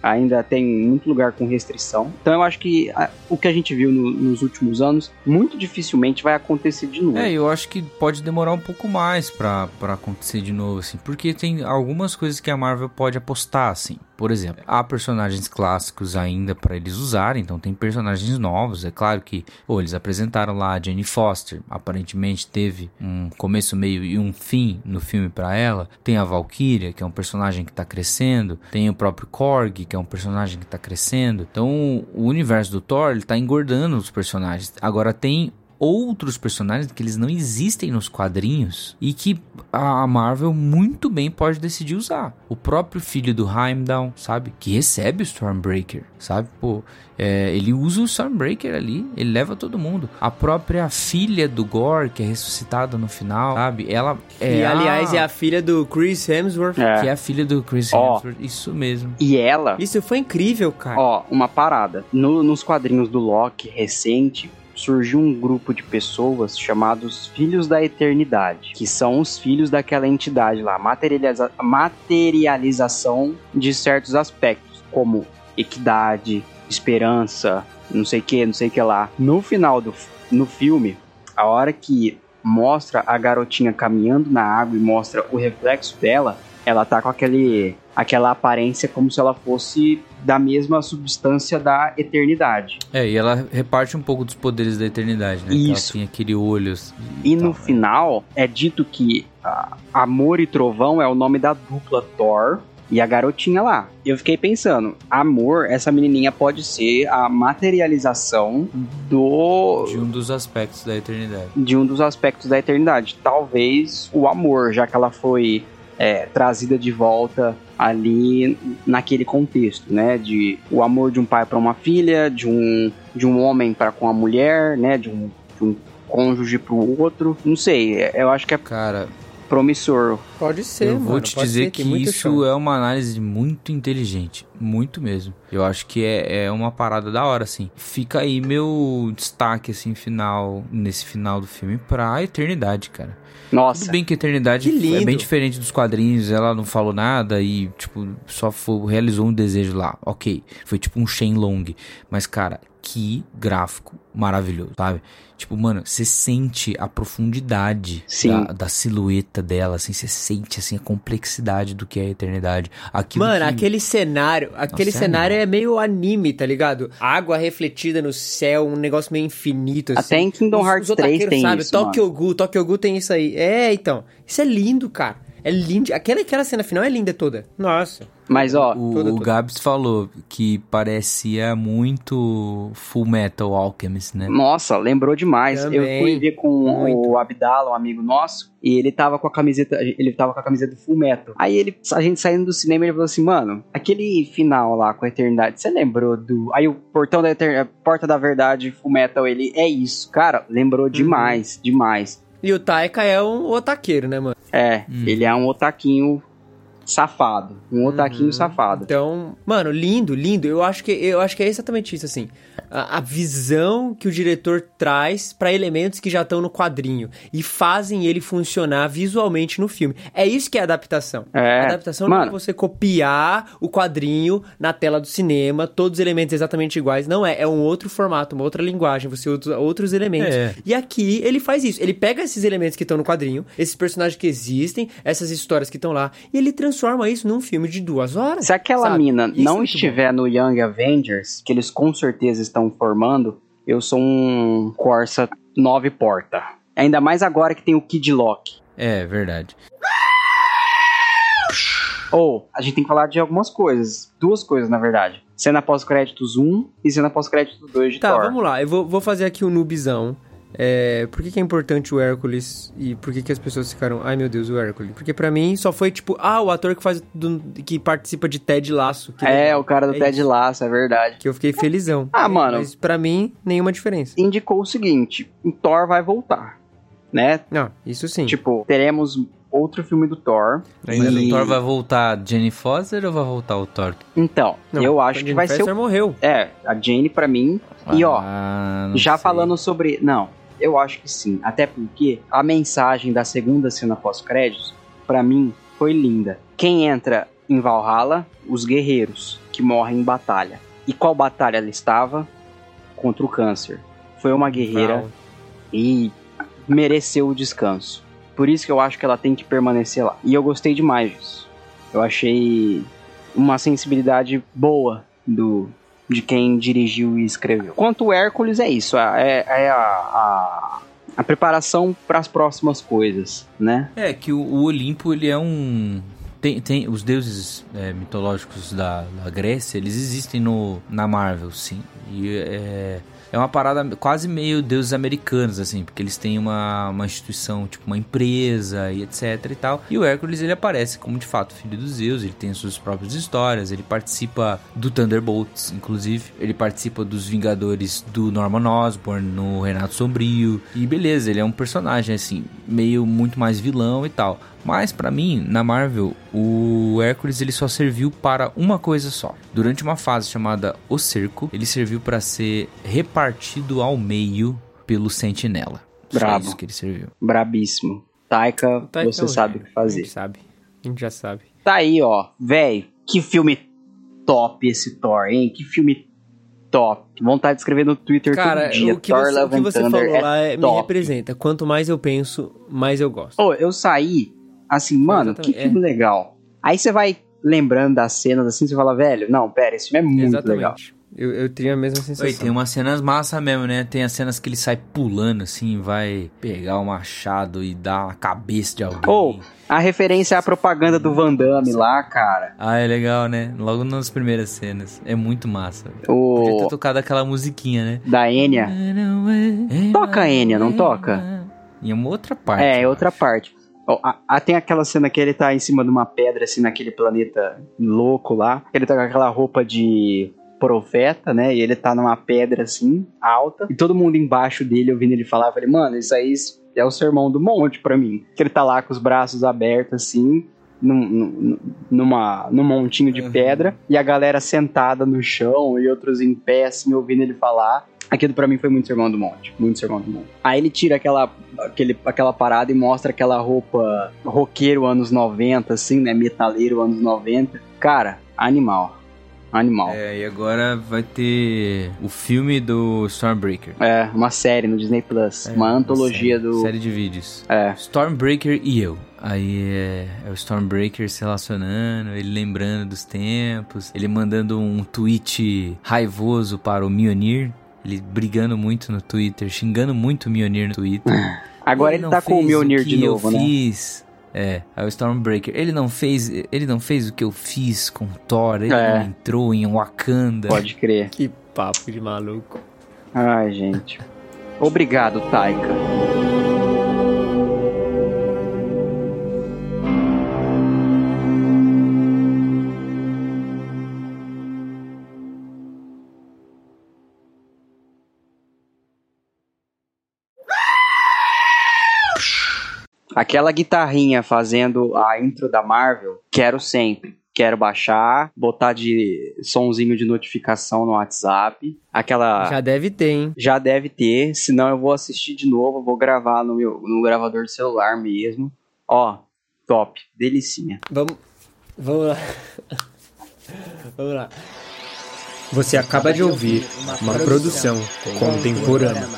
ainda tem muito lugar com restrição. Então eu acho que ah, o que a gente viu no- nos últimos anos muito dificilmente vai acontecer de novo. É, eu acho que pode demorar um pouco mais pra acontecer de novo, assim. Porque tem algumas coisas que a Marvel pode apostar, assim. Por exemplo, há personagens clássicos ainda pra eles usarem, então tem personagens novos. É claro que, pô, eles apresentaram lá a Jane Foster, aparentemente teve um começo, meio e um fim no filme pra ela. Tem a Valkyria, que é um personagem que tá crescendo. Tem o próprio Korg, que é um personagem que tá crescendo. Então, o universo do Thor, ele tá engordando os personagens. Agora tem outros personagens que eles não existem nos quadrinhos e que a Marvel muito bem pode decidir usar. O próprio filho do Heimdall, sabe? Que recebe o Stormbreaker, sabe? Pô, é, ele usa o Stormbreaker ali, ele leva todo mundo. A própria filha do Gore, que é ressuscitada no final, sabe? Ela é e aliás a... é a filha do Chris Hemsworth. É. que é a filha do Chris Ó. Hemsworth, isso mesmo. E ela, Isso foi incrível, cara. ó, uma parada. No- nos quadrinhos do Loki recente, surgiu um grupo de pessoas chamados Filhos da Eternidade, que são os filhos daquela entidade lá, materializa materialização de certos aspectos, como equidade, esperança, não sei que, não sei que lá. No final do no filme, a hora que mostra a garotinha caminhando na água e mostra o reflexo dela, ela tá com aquele aquela aparência como se ela fosse da mesma substância da eternidade. É, e ela reparte um pouco dos poderes da eternidade, né? Isso. Ela tem aquele olho E no tal, né? final é dito que ah, Amor e Trovão é o nome da dupla Thor e a garotinha lá. Eu fiquei pensando, Amor, essa menininha pode ser a materialização do de um dos aspectos da eternidade. de um dos aspectos da eternidade. Talvez o amor, já que ela foi é, trazida de volta ali naquele contexto, né? De o amor de um pai para uma filha, de um, de um homem para com a mulher, né? De um, de um cônjuge para o outro. Não sei, é- eu acho que é Cara, promissor. Pode ser, eu mano. vou te dizer ser, que isso chão. é uma análise muito inteligente. Muito mesmo. Eu acho que é, é uma parada da hora, assim. Fica aí meu destaque, assim, final, nesse final do filme, pra eternidade, cara. Nossa, Tudo bem que a Eternidade Que é bem diferente dos quadrinhos, ela não falou nada e, tipo, só foi- realizou um desejo lá. Ok, foi tipo um Shenlong. Mas, cara, que gráfico maravilhoso, sabe? Tipo, mano, você sente a profundidade da, da silhueta dela, assim, você sente, assim, a complexidade do que é a eternidade. Aquilo Mano, que- aquele cenário, aquele Nossa, é cenário é meio anime, tá ligado? Água refletida no céu, um negócio meio infinito, assim. Até em Kingdom Os- Hearts os 3 otaqueiros, tem sabe? isso, Tokyo Ghoul, Tokyo Ghoul tem isso aí. É, então. Isso é lindo, cara. É lindo. Aquela, aquela cena final é linda toda. Nossa. Mas, ó, O, Toda, o toda. Gabs falou que parecia muito Full Metal Alchemist, né? Nossa, lembrou demais. Também. Eu fui ver com Muito. o Abdala, um amigo nosso, e ele tava com a camiseta, ele tava com a camiseta do Full Metal. Aí ele, a gente saindo do cinema, ele falou assim, mano, aquele final lá com a Eternidade, você lembrou do... Aí o Portão da Eternidade, Porta da Verdade, Full Metal, ele, é isso. Cara, lembrou demais, demais. E o Taika é um otaqueiro, né, mano? É, Hum. ele é um otaquinho safado. Um otaquinho Uhum. safado. Então, mano, lindo, lindo. Eu acho que eu acho que é exatamente isso assim. A, a visão que o diretor traz pra elementos que já estão no quadrinho e fazem ele funcionar visualmente no filme. É isso que é adaptação. É, A adaptação não é mano. você copiar o quadrinho na tela do cinema, todos os elementos exatamente iguais. Não é, é um outro formato, uma outra linguagem, você usa outros elementos. É. E aqui ele faz isso. Ele pega esses elementos que estão no quadrinho, esses personagens que existem, essas histórias que estão lá, e ele transforma isso num filme de duas horas. Se aquela sabe? mina Isso é não muito estiver no Young Avengers, que eles com certeza estão formando, eu sou um Corsa 9 porta. Ainda mais agora que tem o Kid Lock. É, verdade. Ou, a gente tem que falar de algumas coisas. Duas coisas, na verdade. Cena pós-créditos 1 e cena pós-créditos 2 de Tá, Thor. vamos lá. Eu vou, vou fazer aqui o um noobzão. É, por que, que é importante o Hércules e por que, que as pessoas ficaram, ai meu Deus, o Hércules? Porque pra mim só foi tipo, ah, o ator que faz do- que participa de Ted Laço. que É, legal. o cara do É Ted isso. Laço, é verdade. Que eu fiquei felizão. Ah, mano. Mas pra mim, nenhuma diferença. Indicou o seguinte: o Thor vai voltar. Né? Não, isso sim. Tipo, teremos outro filme do Thor. Ainda e... O Thor vai voltar Jenny Foster ou vai voltar o Thor? Então, Não, eu acho que vai Jane ser. Foster O... morreu. É, a Jane pra mim. E ó, Ah, Já sei. falando sobre. Não, eu acho que sim. Até porque a mensagem da segunda cena pós-créditos, pra mim, foi linda. Quem entra em Valhalla? Os guerreiros, que morrem em batalha. E qual batalha ela estava? Contra o câncer. Foi uma guerreira Val. e mereceu o descanso. Por isso que eu acho que ela tem que permanecer lá. E eu gostei demais disso. Eu achei uma sensibilidade boa do de quem dirigiu e escreveu. Quanto Hércules é isso, é, é a, a, a preparação para as próximas coisas, né? É, que o, o Olimpo, ele é um... Tem, tem os deuses é, mitológicos da, da Grécia, eles existem no, na Marvel, sim. E é, é uma parada quase meio deuses americanos, assim, porque eles têm uma, uma instituição, tipo uma empresa e etc e tal. E o Hércules, ele aparece como, de fato, filho dos Zeus, ele tem as suas próprias histórias, ele participa do Thunderbolts, inclusive. Ele participa dos Vingadores do Norman Osborn, no Renato Sombrio. E beleza, ele é um personagem, assim, meio muito mais vilão e tal. Mas pra mim, na Marvel, o Hércules ele só serviu para uma coisa só. Durante uma fase chamada O Cerco, ele serviu para ser repartido ao meio pelo Sentinela. Só Brabo. isso que ele serviu. Brabíssimo. Taika, Tá, você então, sabe o que A fazer. gente sabe. A gente já sabe. Tá aí, ó. Véi, que filme top esse Thor, hein? Que filme top. Vontade de escrever no Twitter Cara, todo dia. o que Thor você, o Love que and você falou é lá é- me representa. Quanto mais eu penso, mais eu gosto. Ô, eu saí, assim, mano, que filme legal. Aí você vai lembrando das cenas assim, você fala, velho, não, pera, esse filme é muito legal. Exatamente. Eu, eu tenho a mesma sensação. Oi, tem umas cenas massa mesmo, né? Tem as cenas que ele sai pulando assim, vai pegar o machado e dar na cabeça de alguém. Ou, a referência à propaganda do Van Damme lá, cara. Ah, é legal, né? Logo nas primeiras cenas. É muito massa. velho. Podia ter O tocado aquela musiquinha, né? da Enya. Toca a Enya, não toca? Em uma outra parte. É, é outra acho. parte. A- tem aquela cena que ele tá em cima de uma pedra, assim, naquele planeta louco lá. Ele tá com aquela roupa de profeta, né? E ele tá numa pedra, assim, alta. E todo mundo embaixo dele, ouvindo ele falar, eu falei, mano, isso aí é o sermão do monte pra mim. Que ele tá lá com os braços abertos, assim, num, num- numa, num montinho de Uhum. pedra. E a galera sentada no chão e outros em pé, assim, ouvindo ele falar. Aquilo pra mim foi muito Sermão do Monte. Muito Sermão do Monte. Aí ele tira aquela, aquele, aquela parada e mostra aquela roupa roqueiro anos 90, assim, né? Metaleiro anos 90. Cara, animal. Animal. É, e agora vai ter o filme do Stormbreaker. É, uma série no Disney Plus. É, uma antologia série, do. Série de vídeos. É. Stormbreaker e eu. Aí é, é o Stormbreaker se relacionando, ele lembrando dos tempos, ele mandando um tweet raivoso para o Mjolnir, ele brigando muito no Twitter, xingando muito o Mjolnir no Twitter. Agora ele, não tá com o Mjolnir que de novo, eu né? fiz. É, é o Stormbreaker. Ele não fez, ele não fez o que eu fiz com Thor, ele É. não entrou em Wakanda. Pode crer. Que papo de maluco. Ai, gente. Obrigado, Taika. Aquela guitarrinha fazendo a intro da Marvel, quero sempre. Quero baixar, botar de sonzinho de notificação no WhatsApp. Aquela Já deve ter, hein? já deve ter, senão eu vou assistir de novo, vou gravar no meu no gravador do celular mesmo. Ó, top, delicinha. Vamos. Vamos lá. Vamos lá. Você acaba de ouvir uma produção contemporânea.